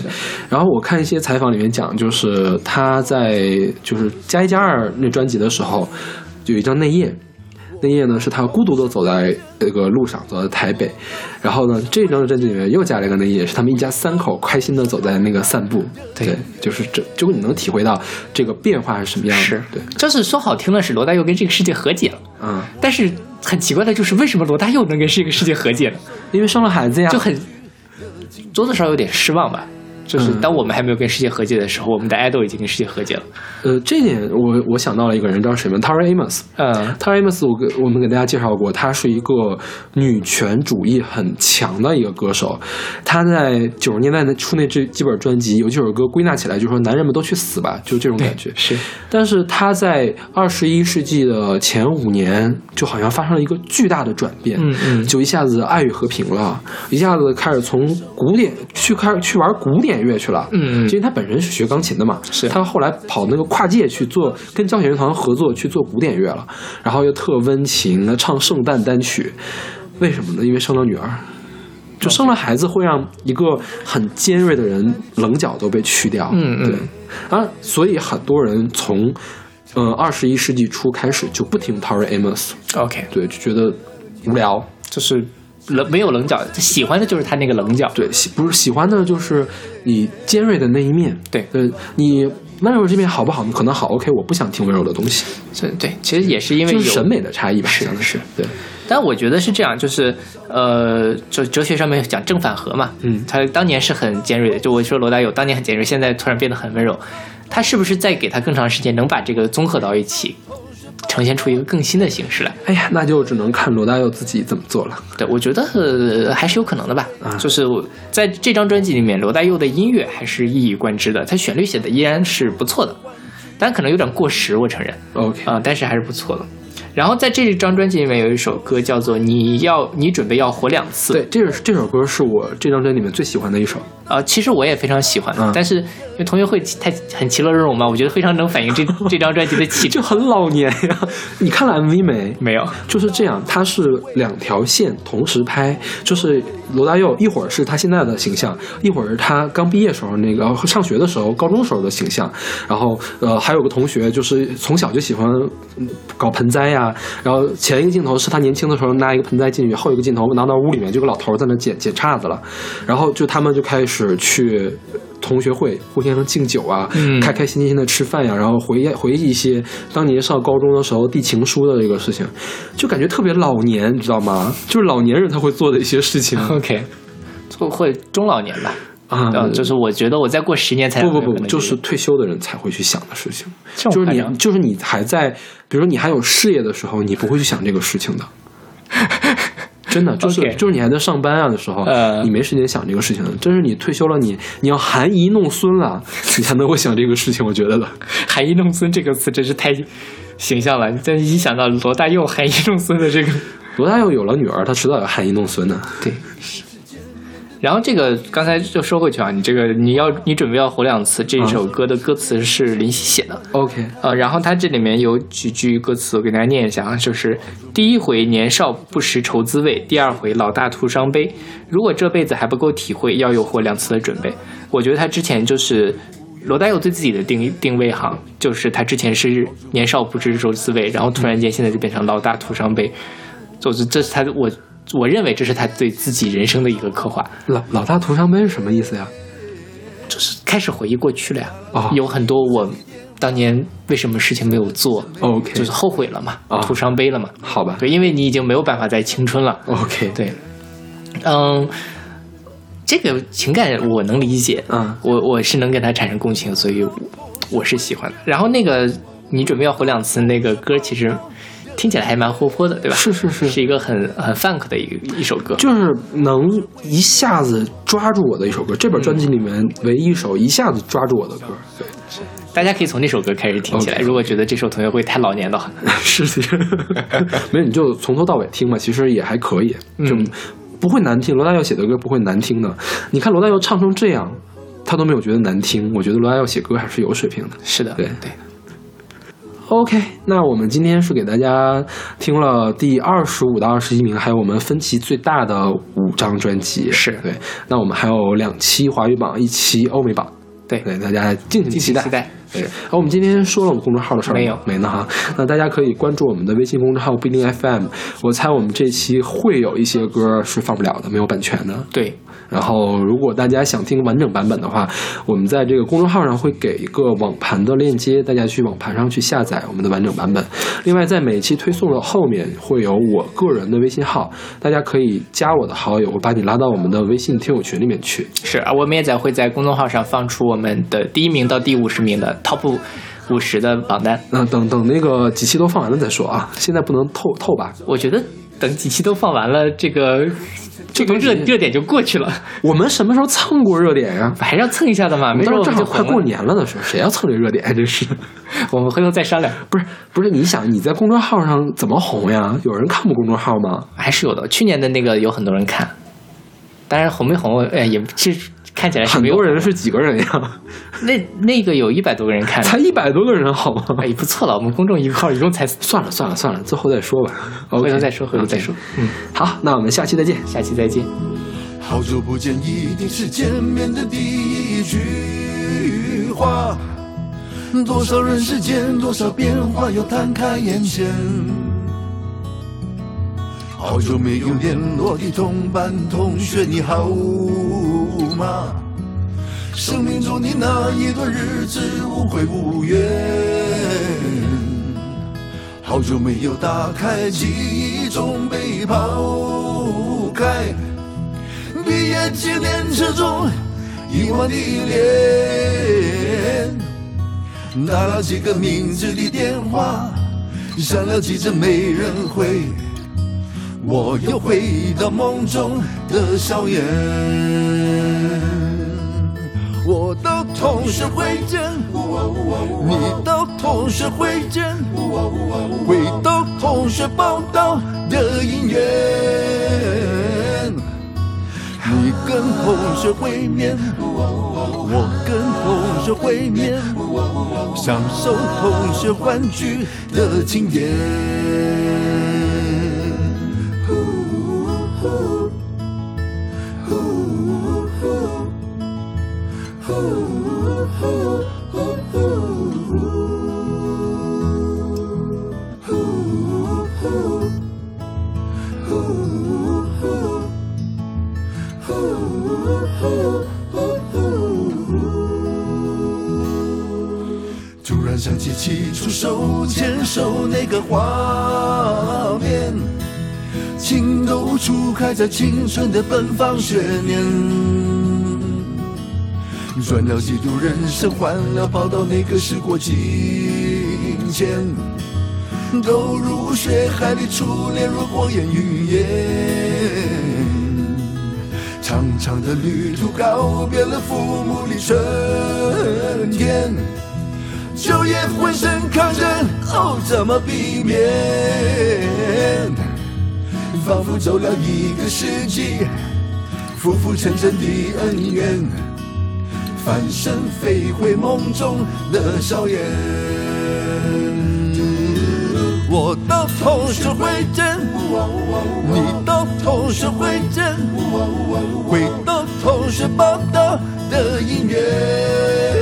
然后我看一些采访里面讲，就是他在就是加一加二那专辑的时候，有一张内页。那夜呢是他孤独的走在那个路上，走在台北，然后呢这张专辑里面又加了一个那夜，是他们一家三口开心的走在那个散步，对，就是这，就你能体会到这个变化是什么样的，是对，就是说好听的是罗大佑跟这个世界和解了，嗯，但是很奇怪的就是为什么罗大佑能跟这个世界和解呢？因为生了孩子呀，就很多多少少有点失望吧。就是嗯当我们还没有跟世界和解的时候，我们的爱豆已经跟世界和解了。呃，这点我我想到了一个人，知道谁吗？Tara Amos。嗯，Tara Amos，我给我们给大家介绍过，她是一个女权主义很强的一个歌手。她在九十年代的出那这几本专辑，有几首歌归纳起来，就说男人们都去死吧，就这种感觉。是，但是她在二十一世纪的前五年，就好像发生了一个巨大的转变。嗯嗯就一下子爱与和平了，一下子开始从古典去开始去玩古典乐去了。嗯。嗯因为他本身是学钢琴的嘛，是。他后来跑那个跨界去做，跟交响乐团合作去做古典乐了，然后又特温情，唱圣诞单曲，为什么呢？因为生了女儿。就生了孩子会让一个很尖锐的人棱角都被去掉，嗯嗯。对，啊，所以很多人从，呃，二十一世纪初开始就不听 Tori Amos，OK，对，就觉得无聊，就是棱没有棱角，喜欢的就是他那个棱角。对，喜不是喜欢的就是你尖锐的那一面。对，呃，你温柔这面好不好？可能好，OK，我不想听温柔的东西。对对，其实也是因为审美的差异吧，是相当是对。但我觉得是这样，就是呃，就哲学上面讲正反合嘛，嗯，他当年是很尖锐的，就我说罗大佑当年很尖锐，现在突然变得很温柔，他是不是再给他更长时间，能把这个综合到一起，呈现出一个更新的形式来？哎呀，那就只能看罗大佑自己怎么做了。对，我觉得、呃、还是有可能的吧。啊就是我在这张专辑里面，罗大佑的音乐还是一以贯之的，他旋律写的依然是不错的，但可能有点过时，我承认。OK，啊、但是还是不错的。然后在这张专辑里面有一首歌叫做《你要你准备要活两次》。对，这首这首歌是我这张专辑里面最喜欢的一首。呃、其实我也非常喜欢，嗯但是因为同学会太很其乐融融嘛，我觉得非常能反映这 这张专辑的气质。就很老年呀。你看了 MV 没？没有，就是这样，它是两条线同时拍，就是罗大佑一会儿是他现在的形象，一会儿是他刚毕业时候那个上学的时候、高中时候的形象。然后呃，还有个同学就是从小就喜欢搞盆栽呀、然后前一个镜头是他年轻的时候拿一个盆栽进去，后一个镜头拿到屋里面，就个老头在那剪剪叉子了。然后就他们就开始去。同学会互相敬酒啊，嗯开开心心的吃饭呀，然后回忆回忆一些当年上高中的时候递情书的这个事情，就感觉特别老年，你知道吗？就是老年人他会做的一些事情。OK，就会中老年吧。啊呃就是我觉得我再过十年才不不不，就是退休的人才会去想的事情，就是你就是你还在，比如说你还有事业的时候，你不会去想这个事情的。真的就是就是你还在上班啊的时候，呃你没时间想这个事情的。真是你退休了，你你要含饴弄孙了，你才能够想这个事情。我觉得的。含饴弄孙这个词真是太形象了，你再一想到罗大佑含饴弄孙的这个，罗大佑有了女儿，他迟早要含饴弄孙的。对。然后这个刚才就说回去啊，你这个你要你准备要活两次，这首歌的歌词是林夕写的。OK，呃，然后他这里面有几句歌词，我给大家念一下啊，就是第一回年少不识愁滋味，第二回老大徒伤悲。如果这辈子还不够体会，要有活两次的准备。我觉得他之前就是罗大佑对自己的定定位哈，就是他之前是年少不知愁滋味，然后突然间现在就变成老大徒伤悲，就是这是他的我我认为这是他对自己人生的一个刻画。老老大徒伤悲是什么意思呀？就是开始回忆过去了呀，哦有很多我当年为什么事情没有做 OK 就是后悔了嘛，啊徒伤悲了嘛。好吧对，因为你已经没有办法再青春了。，OK，对，嗯，这个情感我能理解，嗯，我我是能跟他产生共情，所以我是喜欢的。然后那个你准备要回两次那个歌，其实听起来还蛮活泼的，对吧？是是是是一个很很 funk 的一个一首歌。就是能一下子抓住我的一首歌，这本专辑里面唯一一首一下子抓住我的歌。对，大家可以从那首歌开始听起来。如果觉得这首同学会太老年的话，是的，没有你就从头到尾听嘛，其实也还可以，就嗯不会难听。罗大佑写的歌不会难听的。你看罗大佑唱成这样，他都没有觉得难听。我觉得罗大佑写歌还是有水平的。是的，对对。OK，那我们今天是给大家听了第二十五到二十一名，还有我们分歧最大的五张专辑。是对，那我们还有两期华语榜，一期欧美榜。对对，大家敬请期待。期待对，好，我们今天说了我们公众号的事儿没有没呢哈。那大家可以关注我们的微信公众号不一定 FM。我猜我们这期会有一些歌是放不了的，没有版权的。对，然后，如果大家想听完整版本的话，我们在这个公众号上会给一个网盘的链接，大家去网盘上去下载我们的完整版本。另外，在每期推送的后面会有我个人的微信号，大家可以加我的好友，我把你拉到我们的微信听友群里面去。是啊，我们也在会在公众号上放出我们的第一名到第五十名的 top 五十的榜单。那等等那个几期都放完了再说啊，现在不能透透吧？我觉得等几期都放完了，这个这个热热点就过去了。我们什么时候蹭过热点呀、还是要蹭一下的嘛，没准我当时正好快过年了的时候，谁要蹭这热点？真是，我们回头再商量。不是不是，你想你在公众号上怎么红呀？有人看过公众号吗？还是有的，去年的那个有很多人看，当然红没红，哎，也是看起来是没有很多人是几个人呀？那那个有一百多个人看，才一百多个人，好吗？哎，不错了，我们公众一个号一共才算了算了算了，最后再说吧。回头再说，回头再说。嗯，好，那我们下期再见，下期再见。好久不见，一定是见面的第一句话。多少人世间，多少变化，又摊开眼前。好久没有联络的同班同学，你好吗？生命中的那一段日子，无悔无怨。好久没有打开记忆中被抛开。毕业纪念册中遗忘的脸，打了几个名字的电话，响了几次没人回，我又回到梦中的硝烟。我到同学会见，你到同学会见，回到同学报道的姻缘。你跟同学会面，我跟同学会面，享受同学欢聚的经典。想起起初手牵手那个画面，情窦初开在青春的奔放学年，转了几度人生，换了跑道那个时过境迁，都入血海里，初恋如过眼云烟。长长的旅途告别了父母的春天，就业浑身抗争，哦，怎么避免？仿佛走了一个世纪，浮浮沉沉的恩怨，翻身飞回梦中的硝烟。我的同学会见，你的同学会见，回到同学报道的音乐。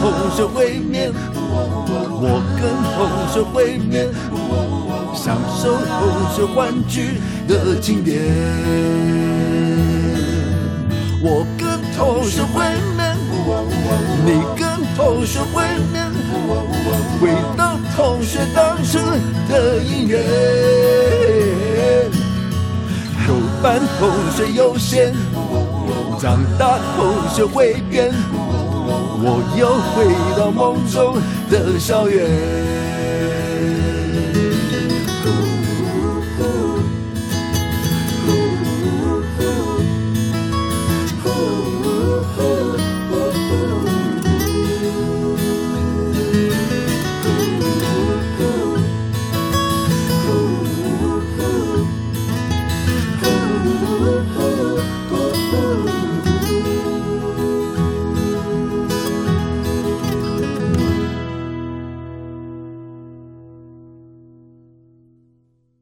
同学会面，我跟同学会面，享受同学欢聚的经典。我跟同学会面，你跟同学会面，回到同学当初的姻缘。后班同学优先，长大同学会变，我又回到梦中的校园。